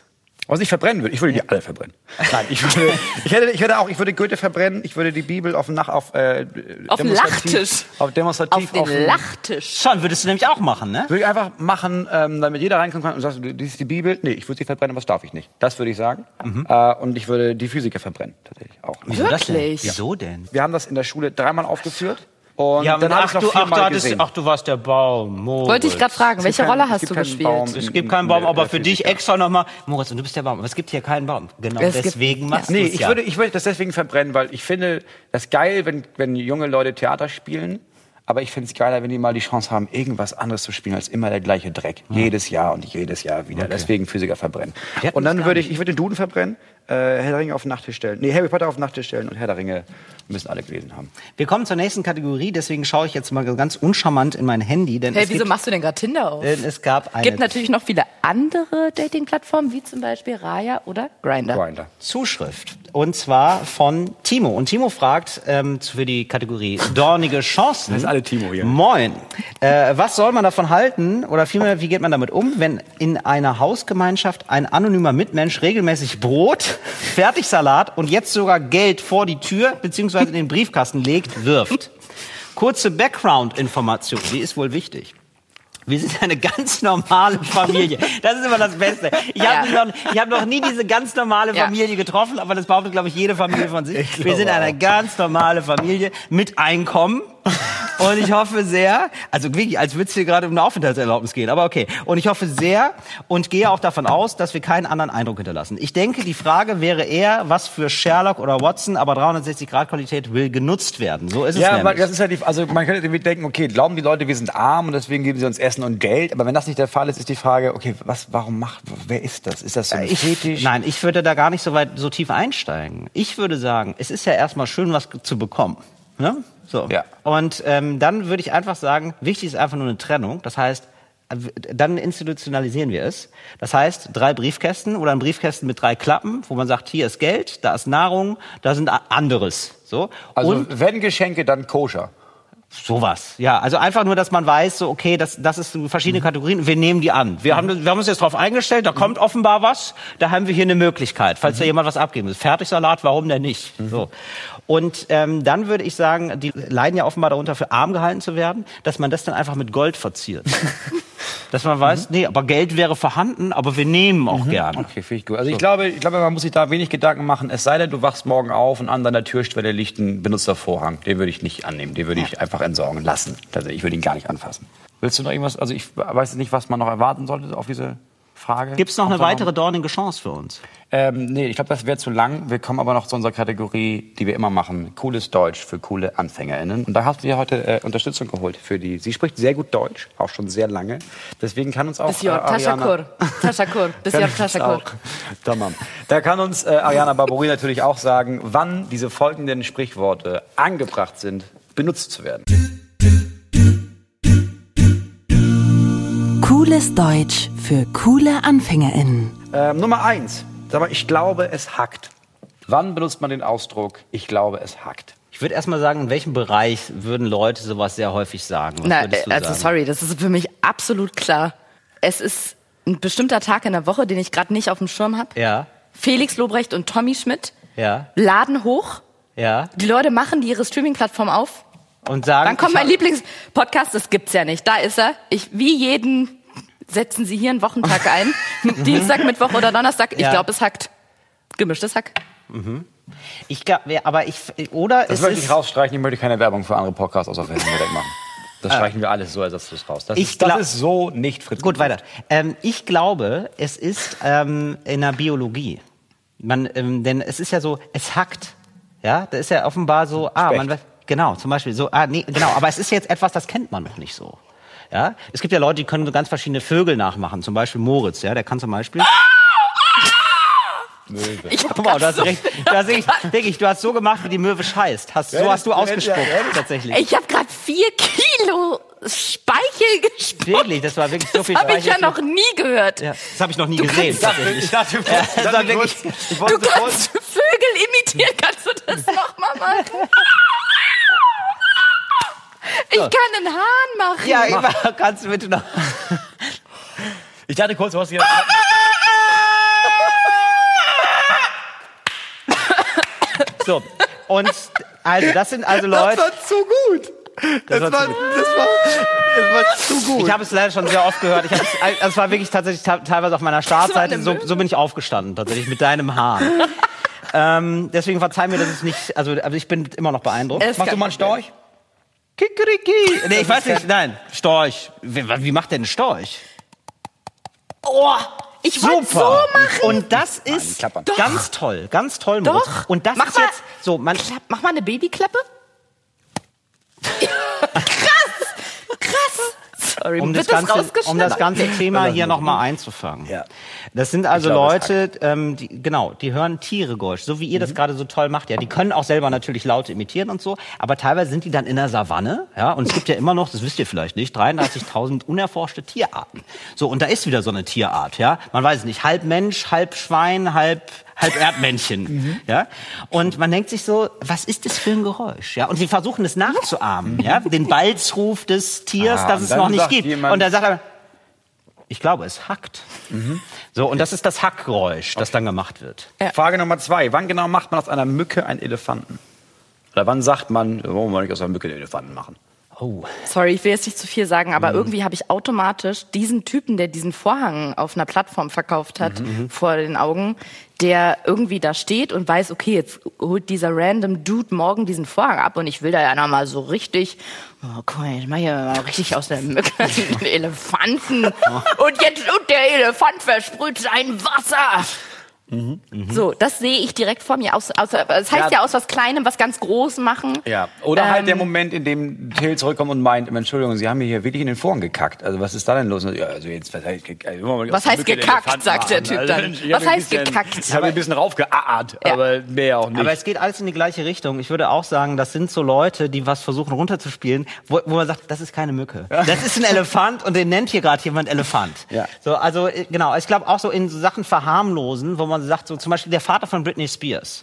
Was ich verbrennen würde, ich würde die alle verbrennen. Nein, ich würde, ich hätte, ich hätte auch, ich würde Goethe verbrennen, ich würde die Bibel auf dem Nach, auf, äh, Auf demonstrativ- Lachtisch. Auf demonstrativ. Auf den dem- Lachtisch. Schon, würdest du nämlich auch machen, ne? Würde ich einfach machen, ähm, damit jeder reinkommen kann und sagt, dies ist die Bibel. Nee, ich würde sie verbrennen, was darf ich nicht. Das würde ich sagen. Mhm. Äh, und ich würde die Physiker verbrennen, tatsächlich auch. Wieso das denn? Wirklich? Wieso denn? Wir haben das in der Schule dreimal aufgeführt. Und Ja, dann ach, habe ich noch du, ach, du viermal hattest, gesehen. ach, du warst der Baum. Moritz. Wollte ich gerade fragen, welche keinen- Rolle hast gibt du gespielt? Baum. Es gibt keinen Baum, aber für dich extra nochmal. Moritz, und du bist der Baum. Aber es gibt hier keinen Baum. Genau Es gibt- deswegen machst Nee, du's ich ja. würde, ich würde das deswegen verbrennen, weil ich finde das geil, wenn, wenn junge Leute Theater spielen. Aber ich finde es geiler, wenn die mal die Chance haben, irgendwas anderes zu spielen als immer der gleiche Dreck. Jedes Jahr und jedes Jahr wieder. Deswegen Physiker verbrennen. Und dann würde ich, ich würde den Duden verbrennen, äh, Herr der Ringe auf den Nachttisch stellen. Nee, Harry Potter auf den Nachttisch stellen und Herr der Ringe müssen alle gelesen haben. Wir kommen zur nächsten Kategorie, deswegen schaue ich jetzt mal ganz uncharmant in mein Handy, denn Hey, es, wieso gibt, machst du denn gerade Tinder auf? denn es gab eine gibt natürlich noch viele andere Dating-Plattformen, wie zum Beispiel Raya oder Grindr. Grinder. Zuschrift. Und zwar von Timo. Und Timo fragt ähm, für die Kategorie Dornige Chancen. Das ist alle Timo hier. Moin. Äh, was soll man davon halten oder vielmehr, wie geht man damit um, wenn in einer Hausgemeinschaft ein anonymer Mitmensch regelmäßig Brot, Fertigsalat und jetzt sogar Geld vor die Tür bzw. in den Briefkasten legt, wirft? Kurze Background-Information, die ist wohl wichtig. Wir sind eine ganz normale Familie. Das ist immer das Beste. Ich habe Ja. noch, ich hab noch nie diese ganz normale Ja. Familie getroffen, aber das behauptet, glaube ich, jede Familie von sich. Wir sind eine ganz normale Familie mit Einkommen. Und ich hoffe sehr, also wirklich, als würde es hier gerade um eine Aufenthaltserlaubnis gehen, aber okay. Und ich hoffe sehr und gehe auch davon aus, dass wir keinen anderen Eindruck hinterlassen. Ich denke, die Frage wäre eher, was für Sherlock oder Watson, aber 360-Grad-Qualität will genutzt werden. So ist es Ja, nämlich. weil das ist ja die, also man könnte irgendwie denken, okay, glauben die Leute, wir sind arm und deswegen geben sie uns Essen und Geld. Aber wenn das nicht der Fall ist, ist die Frage, okay, was, warum macht, wer ist das? Ist das so ein Ich, Fetisch? nein, ich würde da gar nicht so weit, so tief einsteigen. Ich würde sagen, es ist ja erstmal schön, was zu bekommen. Ne? So. Ja. Und ähm, dann würde ich einfach sagen, wichtig ist einfach nur eine Trennung. Das heißt, dann institutionalisieren wir es. Das heißt, drei Briefkästen oder ein Briefkästen mit drei Klappen, wo man sagt, hier ist Geld, da ist Nahrung, da sind anderes. So. Also Und wenn Geschenke, dann koscher. Sowas, ja. Also einfach nur, dass man weiß, so okay, das, das ist verschiedene Kategorien. Wir nehmen die an. Wir haben, wir haben uns jetzt darauf eingestellt. Da kommt offenbar was. Da haben wir hier eine Möglichkeit, falls da jemand was abgeben will. Fertigsalat, warum denn nicht? So. Und ähm, dann würde ich sagen, die leiden ja offenbar darunter, für arm gehalten zu werden, dass man das dann einfach mit Gold verziert. dass man weiß, nee, aber Geld wäre vorhanden, aber wir nehmen auch gerne. Okay, finde ich gut. Also ich glaube, ich glaube, man muss sich da wenig Gedanken machen. Es sei denn, du wachst morgen auf und an deiner Türschwelle liegt ein benutzter Vorhang. Den würde ich nicht annehmen. Den würde ich einfach entsorgen lassen. Also ich würde ihn gar nicht anfassen. Willst du noch irgendwas? Also ich weiß nicht, was man noch erwarten sollte auf diese Frage. Gibt es noch eine weitere dornige Chance für uns? Ähm, nee, ich glaube, das wäre zu lang. Wir kommen aber noch zu unserer Kategorie, die wir immer machen. Cooles Deutsch für coole AnfängerInnen. Und da hast du dir heute äh, Unterstützung geholt für die. Sie spricht sehr gut Deutsch, auch schon sehr lange. Deswegen kann uns auch Bis Jörg äh, Ariana- Taschakur. Taschakur. Bis kann Jörg uns Taschakur. Tamam. Da kann uns äh, Ariana Barbori natürlich auch sagen, wann diese folgenden Sprichworte angebracht sind, benutzt zu werden. Cooles Deutsch für coole AnfängerInnen. Ähm, Nummer eins. Sag mal, ich glaube, es hackt. Wann benutzt man den Ausdruck, ich glaube, es hackt? Ich würde erst mal sagen, in welchem Bereich würden Leute sowas sehr häufig sagen? Was Na, würdest du also sagen? sorry, das ist für mich absolut klar. Es ist ein bestimmter Tag in der Woche, den ich gerade nicht auf dem Schirm habe. Ja, Felix Lobrecht und Tommy Schmidt ja, laden hoch. ja. Die Leute machen die ihre Streaming-Plattform auf. Und sagen. Dann kommt mein Lieblingspodcast, das gibt's ja nicht. Da ist er. Ich, wie jeden setzen Sie hier einen Wochentag ein. Dienstag, Mittwoch oder Donnerstag. Ich Ja. glaube, es hackt. Gemischtes Hack. Ich glaub, wer- aber ich oder Das es möchte ich rausstreichen. Ich möchte keine Werbung für andere Podcasts außer Fernsehen machen. Das streichen wir alles so ersatzlos raus. Das, Ich ist, das ist so nicht Fritz. gut weiter. Ähm, ich glaube, es ist ähm, in der Biologie. Man, ähm, denn es ist ja so, es hackt. Ja, da ist ja offenbar so. Ah, Specht. man weiß- genau, zum Beispiel so. Ah, nee, genau. Aber es ist jetzt etwas, das kennt man noch nicht so. Ja, es gibt ja Leute, die können so ganz verschiedene Vögel nachmachen. Zum Beispiel Moritz. Ja, der kann zum Beispiel. Ich hab Guck mal, du hast so- recht. Du hast, wirklich, du hast so gemacht, wie die Möwe scheißt. Hast, so hast du ausgespuckt, tatsächlich. Ich habe gerade vier Kilo Speichel gespuckt. Wirklich, das war wirklich so viel Das habe ich ja Speichel. noch nie gehört. Ja, das habe ich noch nie gesehen. Ich dachte, ich dachte, ich das war dachte wirklich- ich Du kannst Vögel imitieren. Kannst du das nochmal machen? Ich kann einen Hahn machen. Ja, immer, kannst du bitte noch. ich dachte kurz, du hast jetzt. So. Und also, das sind also Leute. zu gut. Das war zu gut. das war, das war zu gut. Ich habe es leider schon sehr oft gehört. Ich es, das war wirklich tatsächlich ta- teilweise auf meiner Startseite. So, so bin ich aufgestanden, tatsächlich mit deinem Haar. ähm, deswegen verzeih mir, dass es nicht. Also, also ich bin immer noch beeindruckt. Es Machst du mal einen Storch? Kikeriki. Nee, ich weiß nicht, nein, Storch. Wie, wie macht denn ein Storch? Oh, ich wollte so machen. Und das ist klappern. ganz toll, ganz toll. Moritz. Doch. Und das Mach ist mal. jetzt so, man, Klapp, mach mal eine Babyklappe. Sorry, um das, ganze, um das ganze Thema hier nochmal einzufangen. Ja. Das sind also es Leute, ähm, die, genau, die hören Tiere Geräusch, so wie ihr Mhm. das gerade so toll macht. Ja, die können auch selber natürlich Laute imitieren und so, aber teilweise sind die dann in der Savanne, ja, und es gibt ja immer noch, das wisst ihr vielleicht nicht, 33.000 unerforschte Tierarten. So, und da ist wieder so eine Tierart, ja. Man weiß es nicht, halb Mensch, halb Schwein, halb halb Erdmännchen, Mhm. ja. Und man denkt sich so, was ist das für ein Geräusch, ja? Und sie versuchen es nachzuahmen, ja, den Balzruf des Tiers, Ah, das es noch nicht gibt. und dann sagt er, ich glaube, es hackt. Mhm. So, und das ist das Hackgeräusch, das dann gemacht wird. Frage Nummer zwei. Wann genau macht man aus einer Mücke einen Elefanten? Oder wann sagt man, wollen wir nicht aus einer Mücke einen Elefanten machen? Oh. Sorry, ich will jetzt nicht zu viel sagen, aber Mhm. irgendwie habe ich automatisch diesen Typen, der diesen Vorhang auf einer Plattform verkauft hat, Mhm, vor den Augen, der irgendwie da steht und weiß, okay, jetzt holt dieser random Dude morgen diesen Vorhang ab und ich will da ja nochmal so richtig, oh, guck mal, ich mach hier mal richtig aus der Mücke einen Elefanten und jetzt, und der Elefant versprüht sein Wasser. So, das sehe ich direkt vor mir. Aus, aus, das heißt ja, Ja. aus was Kleinem was ganz Groß machen. Ja. Oder halt Ähm, der Moment, in dem Till zurückkommt und meint, Entschuldigung, Sie haben mir hier wirklich in den Vorhang gekackt. Also was ist da denn los? Ja, also jetzt, was heißt, also, Was heißt gekackt, Elefanten sagt der? Typ Also, dann. ich Was heißt bisschen- gekackt? Ich habe ein bisschen raufgeaart, Ja. aber mehr auch nicht. Aber es geht alles in die gleiche Richtung. Ich würde auch sagen, das sind so Leute, die was versuchen runterzuspielen, wo, wo man sagt, das ist keine Mücke. Das ist ein Elefant und den nennt hier gerade jemand Elefant. Ja. So, also äh, genau, ich glaube auch so in so Sachen verharmlosen, wo man sagt, so zum Beispiel der Vater von Britney Spears,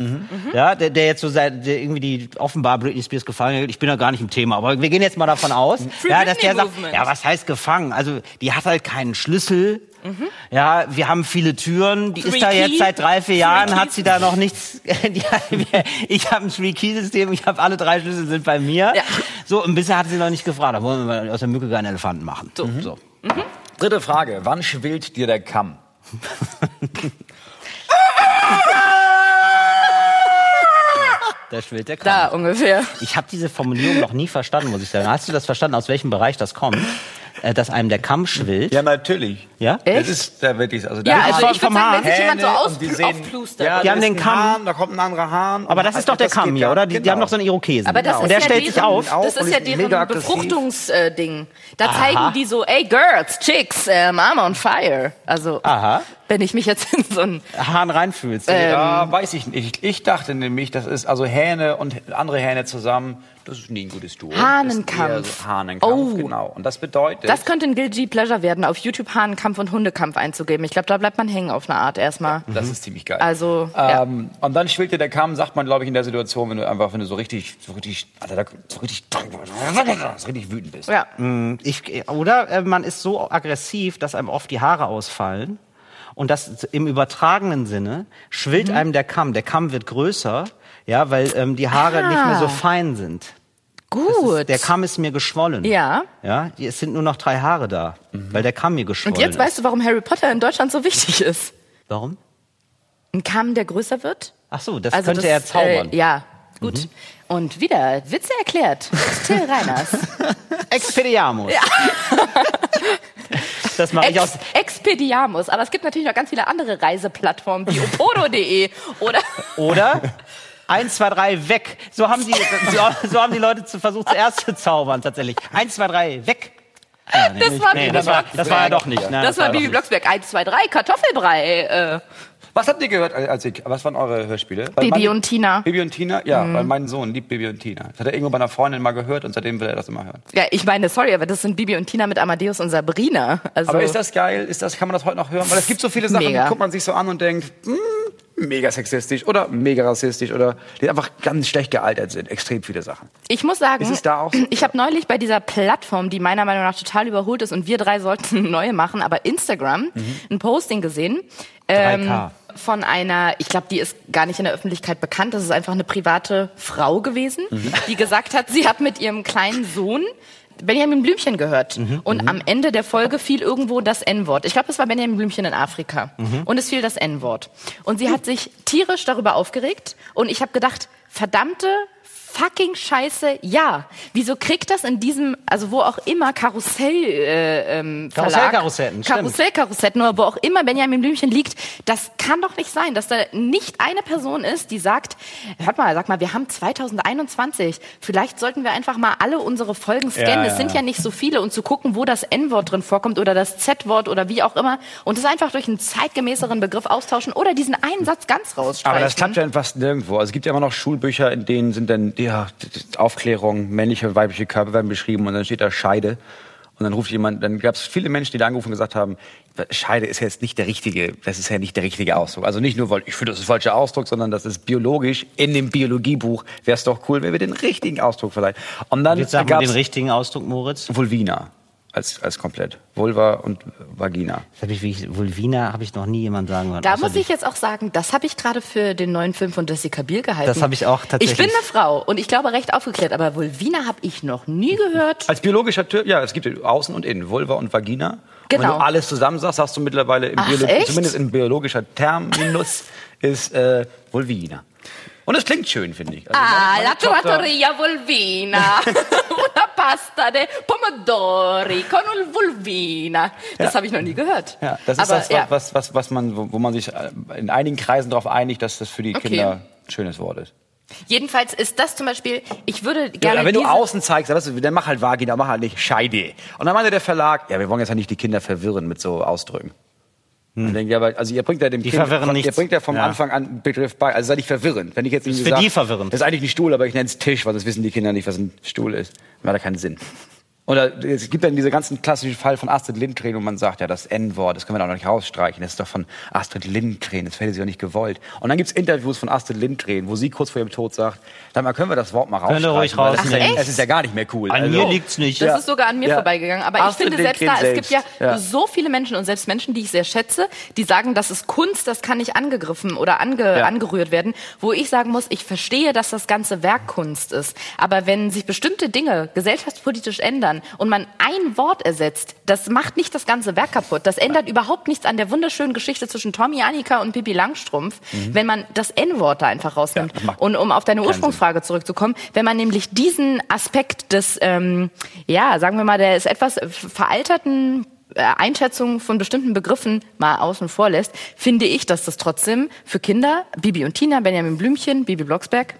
ja, der, der jetzt so seit der irgendwie die offenbar Britney Spears gefangen hat. Ich bin da gar nicht im Thema, aber wir gehen jetzt mal davon aus, ja, dass der sagt, ja, was heißt gefangen? Also die hat halt keinen Schlüssel. Ja, wir haben viele Türen. Die ist da Three jetzt seit drei, vier Jahren, Three hat sie da noch nichts. Ich habe ein Three-Key-System, ich habe alle drei Schlüssel sind bei mir. Ja. So, und bisher hat sie noch nicht gefragt. Da wollen wir mal aus der Mücke keinen Elefanten machen. So. so. Dritte Frage. Wann schwillt dir der Kamm? Da schwillt der Da Kamm. ungefähr. Ich habe diese Formulierung noch nie verstanden, muss ich sagen. Hast du das verstanden, aus welchem Bereich das kommt? Äh, dass einem der Kamm schwillt? Ja, natürlich. Ja? Das ist da wirklich, also Ja, da also vom- ich würde vom sagen, wenn sich jemand so und die aus, sehen- aufplustert. Ja, Die da haben den Kamm. Hahn, da kommt ein anderer Hahn. Aber das ist doch der Kamm hier, ja- oder? Die, die genau. haben doch so einen Irokesen. aber das und ist der ja stellt deren, sich auf. Das und ist ja deren. Befruchtungsding. Da Aha. zeigen die so, ey Girls, Chicks, ähm, I'm on fire. Also Aha. wenn ich mich jetzt in so ein Hahn reinfühlst. Ja, weiß ich nicht. Ich, ich dachte nämlich, das ist also Hähne und andere Hähne zusammen. Das ist nie ein gutes Duo. Hahnenkampf. Das ist eher so Hahnenkampf, Oh. genau. Und das bedeutet, das könnte ein Guilty Pleasure werden, auf YouTube Hahnenkampf und Hundekampf einzugeben. Ich glaube, da bleibt man hängen auf eine Art erstmal. das ist ziemlich geil. Also, ja. ähm, und dann schwillt dir der Kamm, sagt man, glaube ich, in der Situation, wenn du einfach, wenn du so richtig, so richtig, Alter, da- so richtig, so richtig wütend bist. Ja. Ich, oder äh, man ist so aggressiv, dass einem oft die Haare ausfallen. Und das im übertragenen Sinne schwillt Mhm. einem der Kamm. Der Kamm wird größer, ja, weil ähm, die Haare Ah. nicht mehr so fein sind. Gut. Der Kamm ist mir geschwollen. Ja. Ja, es sind nur noch drei Haare da, weil der Kamm mir geschwollen und jetzt ist. weißt du, warum Harry Potter in Deutschland so wichtig ist. Warum? Ein Kamm, der größer wird. Ach so, das Also könnte er zaubern. Äh, ja, gut. Und wieder Witze erklärt. Till Reiners. Expediamus. Das mache ich aus. Ex Expediamus. Aber es gibt natürlich noch ganz viele andere Reiseplattformen wie opodo.de oder Oder? Eins, zwei, drei, weg. So haben die, so, so haben die Leute zu, versucht zuerst zu zaubern, tatsächlich. Eins, zwei, drei, weg. Ja, nee, Das nicht- war nee, Bibi das war, das war ja doch nicht. Nein, das war doch Bibi. Blocksberg. 1, 2, 3, Kartoffelbrei. Äh, Was habt ihr gehört, als ich, was waren eure Hörspiele? Weil Bibi meine- und Tina. Mhm. Bibi und Tina? Ja, weil mein Sohn liebt Bibi und Tina. Das hat er irgendwo bei einer Freundin mal gehört und seitdem will er das immer hören. ja, ich meine, sorry, aber das sind Bibi und Tina mit Amadeus und Sabrina. Also, Aber ist das geil? Ist das, kann man das heute noch hören? Weil es gibt so viele Sachen, Mega. die guckt man sich so an und denkt, hm, mega sexistisch oder mega rassistisch oder die einfach ganz schlecht gealtert sind. Extrem viele Sachen. Ich muss sagen, Ist es da auch so? ich habe neulich bei dieser Plattform, die meiner Meinung nach total überholt ist und wir drei sollten eine neue machen, aber Instagram, Mhm. ein Posting gesehen. ähm, 3K. von einer, ich glaube, die ist gar nicht in der Öffentlichkeit bekannt. Das ist einfach eine private Frau gewesen, Mhm. die gesagt hat, sie hat mit ihrem kleinen Sohn Benjamin Blümchen gehört. Mhm. Und am Ende der Folge fiel irgendwo das N-Wort. Ich glaube, es war Benjamin Blümchen in Afrika. Mhm. Und es fiel das N-Wort. Und sie hat sich tierisch darüber aufgeregt. Und ich habe gedacht, verdammte fucking scheiße ja. Wieso kriegt das in diesem, also wo auch immer Karussell äh, ähm, Karussellkarussetten. Karussellkarussetten oder wo auch immer Benjamin Blümchen liegt, das kann doch nicht sein, dass da nicht eine Person ist, die sagt, hört mal, sag mal, wir haben 2021, vielleicht sollten wir einfach mal alle unsere Folgen scannen. Ja, es sind ja. ja nicht so viele und zu gucken, wo das N-Wort drin vorkommt oder das Z-Wort oder wie auch immer und es einfach durch einen zeitgemäßeren Begriff austauschen oder diesen einen Satz ganz rausstreichen. Aber das klappt ja fast nirgendwo. Also es gibt ja immer noch Schulbücher, in denen sind dann ja, Aufklärung, männliche und weibliche Körper werden beschrieben und dann steht da Scheide. Und dann ruft jemand, dann gab es viele Menschen, die da angerufen und gesagt haben, Scheide ist jetzt nicht der richtige, das ist ja nicht der richtige Ausdruck. Also nicht nur, weil ich finde, das ist der falsche Ausdruck, sondern das ist biologisch in dem Biologiebuch. Wäre es doch cool, wenn wir den richtigen Ausdruck verleihen. Und dann Jetzt sagen wir den richtigen Ausdruck, Moritz. Vulvina als, als komplett. Vulva und Vagina. Das hab ich, Vulvina habe ich noch nie jemand sagen hören. Da muss ich jetzt auch sagen, das habe ich gerade für den neuen Film von Jessica Biel gehalten. Das habe ich auch tatsächlich. Ich bin eine Frau und ich glaube recht aufgeklärt, aber Vulvina habe ich noch nie gehört. Als biologischer Typ, ja, es gibt Außen und Innen, Vulva und Vagina. Und wenn Genau. du alles zusammen sagst, hast du mittlerweile im Ach, zumindest in biologischer Terminus ist äh, Vulvina. Und es klingt schön, finde ich. Also Ah, meine- meine la trattoria Vulvina. Una pasta de pomodori con un Vulvina. Das habe ich noch nie gehört. Ja, das ist aber, das, ja. was, was, was man, wo, wo man sich äh, in einigen Kreisen darauf einigt, dass das für die Okay. Kinder ein schönes Wort ist. Jedenfalls ist das zum Beispiel, ich würde Ja, gerne wenn du außen zeigst, dann, mach halt Vagina, mach halt nicht Scheide. Und dann meinte der Verlag, ja, wir wollen jetzt ja nicht die Kinder verwirren mit so Ausdrücken. Und denke, ja, aber, also ihr bringt ja dem Die Kind, verwirren ihr nichts. bringt ja vom Ja. Anfang an einen Begriff bei. Also sei nicht verwirrend. Wenn ich jetzt irgendwie für sag, die verwirrend. Das ist eigentlich ein Stuhl, aber ich nenne es Tisch, weil das wissen die Kinder nicht, was ein Stuhl ist. Macht ja keinen Sinn. Oder es gibt dann diese ganzen klassischen Fall von Astrid Lindgren, wo man sagt, ja, das N-Wort, das können wir doch noch nicht rausstreichen. Das ist doch von Astrid Lindgren, das hätte sie doch nicht gewollt. Und dann gibt's Interviews von Astrid Lindgren, wo sie kurz vor ihrem Tod sagt, sag mal, können wir das Wort mal rausstreichen? ruhig weil das ist ja-. Es ist ja gar nicht mehr cool. An Also- mir liegt's nicht. Das Ja. ist sogar an mir Ja. vorbeigegangen. Aber ich Astrid finde selbst Lindgren da, es gibt ja, selbst. Ja. so viele Menschen und selbst Menschen, die ich sehr schätze, die sagen, das ist Kunst, das kann nicht angegriffen oder ange, Ja. angerührt werden. Wo ich sagen muss, ich verstehe, dass das ganze Werk Kunst ist. Aber wenn sich bestimmte Dinge gesellschaftspolitisch ändern und man ein Wort ersetzt, das macht nicht das ganze Werk kaputt. Das ändert überhaupt nichts an der wunderschönen Geschichte zwischen Tommy Annika und Pippi Langstrumpf, wenn man das N-Wort da einfach rausnimmt. Mhm. Ja, und um auf deine Ursprungsfrage zurückzukommen, wenn man nämlich diesen Aspekt des, ähm, ja, sagen wir mal, der ist etwas veralterten äh, Einschätzung von bestimmten Begriffen mal außen vor lässt, finde ich, dass das trotzdem für Kinder, Bibi und Tina, Benjamin Blümchen, Bibi Blocksberg,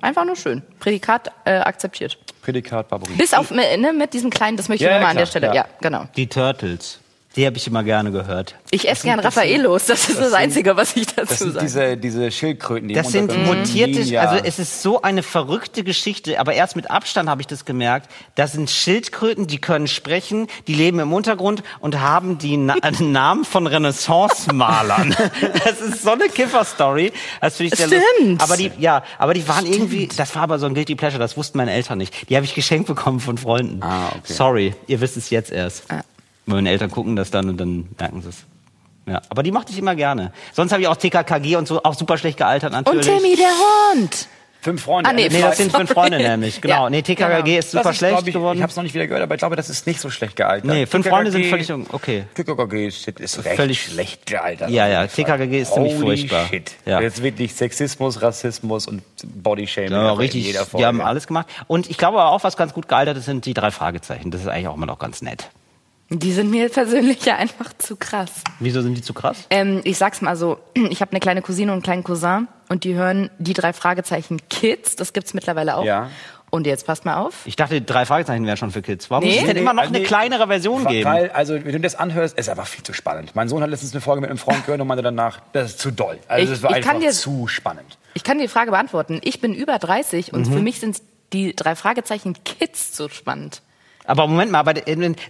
einfach nur schön. Prädikat äh, akzeptiert. Prädikat Barbarie. Bis auf, ne, mit diesem kleinen, das möchte ich Ja, nochmal ja, an der Stelle, ja, ja. genau. Die Turtles. Die habe ich immer gerne gehört. Ich esse gern Raffaelos, das ist das, Einzige, was ich Das dazu sind sage. diese, diese Schildkröten, die Das sind mutierte, liegen, ja. also es ist so eine verrückte Geschichte, aber erst mit Abstand habe ich das gemerkt. Das sind Schildkröten, die können sprechen, die leben im Untergrund und haben die Na Namen von Renaissance-Malern. das ist so eine Kiffer-Story. Das finde ich sehr Stimmt. lustig. Aber die, ja, aber die waren irgendwie, das war aber so ein Guilty Pleasure, das wussten meine Eltern nicht. Die habe ich geschenkt bekommen von Freunden. Ah, okay. Sorry, ihr wisst es jetzt erst. Ah. Meine Eltern gucken das dann und dann merken sie es. Ja, aber die mochte ich immer gerne. Sonst habe ich auch TKKG und so, auch super schlecht gealtert Und natürlich. Timmy der Hund. Fünf Freunde. Ah, nee, Nee, das sind fünf. Freunde nämlich, genau. Ja, nee, TKKG genau. ist super ist, schlecht ich, geworden. Ich habe es noch nicht wieder gehört, aber ich glaube, das ist nicht so schlecht gealtert. Nee, fünf TKKG Freunde sind völlig okay. TKKG ist, ist recht Völlig- schlecht gealtert. Ja, ja. TKKG ist ziemlich furchtbar. Shit. Ja. Jetzt wirklich Sexismus, Rassismus und Bodyshaming. Ja, richtig, jeder die Folge. haben alles gemacht. Und ich glaube aber auch, was ganz gut gealtert ist, sind die drei Fragezeichen. Das ist eigentlich auch immer noch ganz nett. Die sind mir persönlich ja einfach zu krass. Wieso sind die zu krass? Ähm, ich sag's mal so, ich habe eine kleine Cousine und einen kleinen Cousin und die hören die drei Fragezeichen Kids, das gibt's mittlerweile auch. Ja. Und jetzt passt mal auf. Ich dachte, drei Fragezeichen wären schon für Kids. Warum Nee. muss es denn immer noch nee, eine nee. kleinere Version Weil- geben? Weil, also, wenn du das anhörst, ist einfach viel zu spannend. Mein Sohn hat letztens eine Folge mit einem Freund gehört und meinte danach, das ist zu doll. Also, Ich- das war einfach kann dir- zu spannend. Ich kann dir die Frage beantworten. Ich bin über 30 und Mhm. für mich sind die drei Fragezeichen Kids so spannend. Aber Moment mal, aber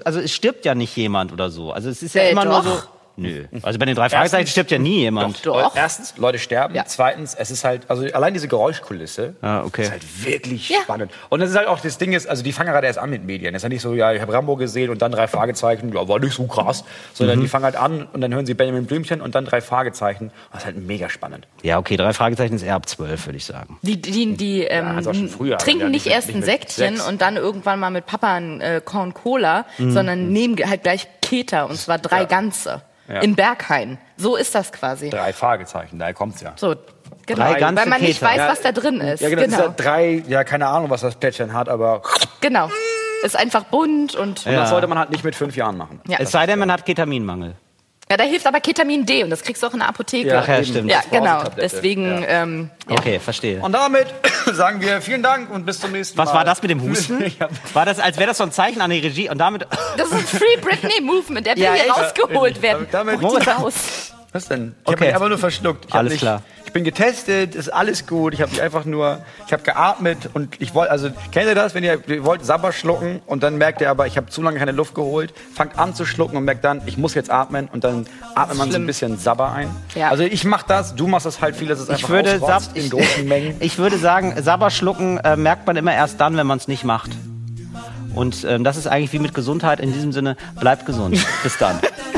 also es stirbt ja nicht jemand oder so. Also es ist ja Äh, immer nur doch. so. Nö. Also bei den drei Fragezeichen Erstens- stirbt ja nie jemand. Doch. Erstens, Leute sterben. Ja. Zweitens, es ist halt, also allein diese Geräuschkulisse Ah, okay. ist halt wirklich Ja. spannend. Und das ist halt auch, das Ding ist, also die fangen gerade erst an mit Medien. Es ist ja nicht so, ja, ich habe Rambo gesehen und dann drei Fragezeichen, ja, war nicht so krass. Sondern Mhm. die fangen halt an und dann hören sie Benjamin Blümchen und dann drei Fragezeichen. Das ist halt mega spannend. Ja, okay, drei Fragezeichen ist eher ab zwölf, würde ich sagen. Die, die, die ähm, also auch schon früher, aber trinken ja, nicht erst ein Säckchen sechs. und dann irgendwann mal mit Papa ein äh, Korn Cola, sondern nehmen halt gleich Keter und zwar drei Ja. ganze. Ja. In Berghain. So ist das quasi. Drei Fragezeichen, daher kommt's ja. So, Genau, Drei ganze weil man nicht Keter. weiß, was da drin ist. Ja, genau. Das ist genau. ja drei, ja, keine Ahnung, was das Plättchen hat, aber genau. Ist einfach bunt und und Ja. das sollte man halt nicht mit fünf Jahren machen. ja. Es sei denn, man hat Ketaminmangel. Ja, da hilft aber Ketamin D und das kriegst du auch in der Apotheke. Ach ja, eben. stimmt. Ja, genau. Deswegen, ähm, ja. Okay, verstehe. Und damit sagen wir vielen Dank und bis zum nächsten Was Mal. war das mit dem Husten? War das, als wäre das so ein Zeichen an die Regie und damit. das ist ein Free Britney Movement, der will Ja, hier rausgeholt werden. Damit- ihn raus. Was denn? Ich habe Okay. mich einfach nur verschluckt. Alles nicht, klar. Ich bin getestet, ist alles gut. Ich habe mich einfach nur, ich habe geatmet und ich wollte, also kennt ihr das, wenn ihr, ihr wollt Sabber schlucken und dann merkt ihr aber, ich habe zu lange keine Luft geholt, fangt an zu schlucken und merkt dann, ich muss jetzt atmen und dann atmet man so ein bisschen Sabber ein. Ja. Also ich mache das, du machst das halt viel, dass es einfach Ich würde, Sab in großen Mengen. ich würde sagen, Sabber schlucken äh, merkt man immer erst dann, wenn man es nicht macht. Und ähm, das ist eigentlich wie mit Gesundheit. In diesem Sinne, bleibt gesund. Bis dann.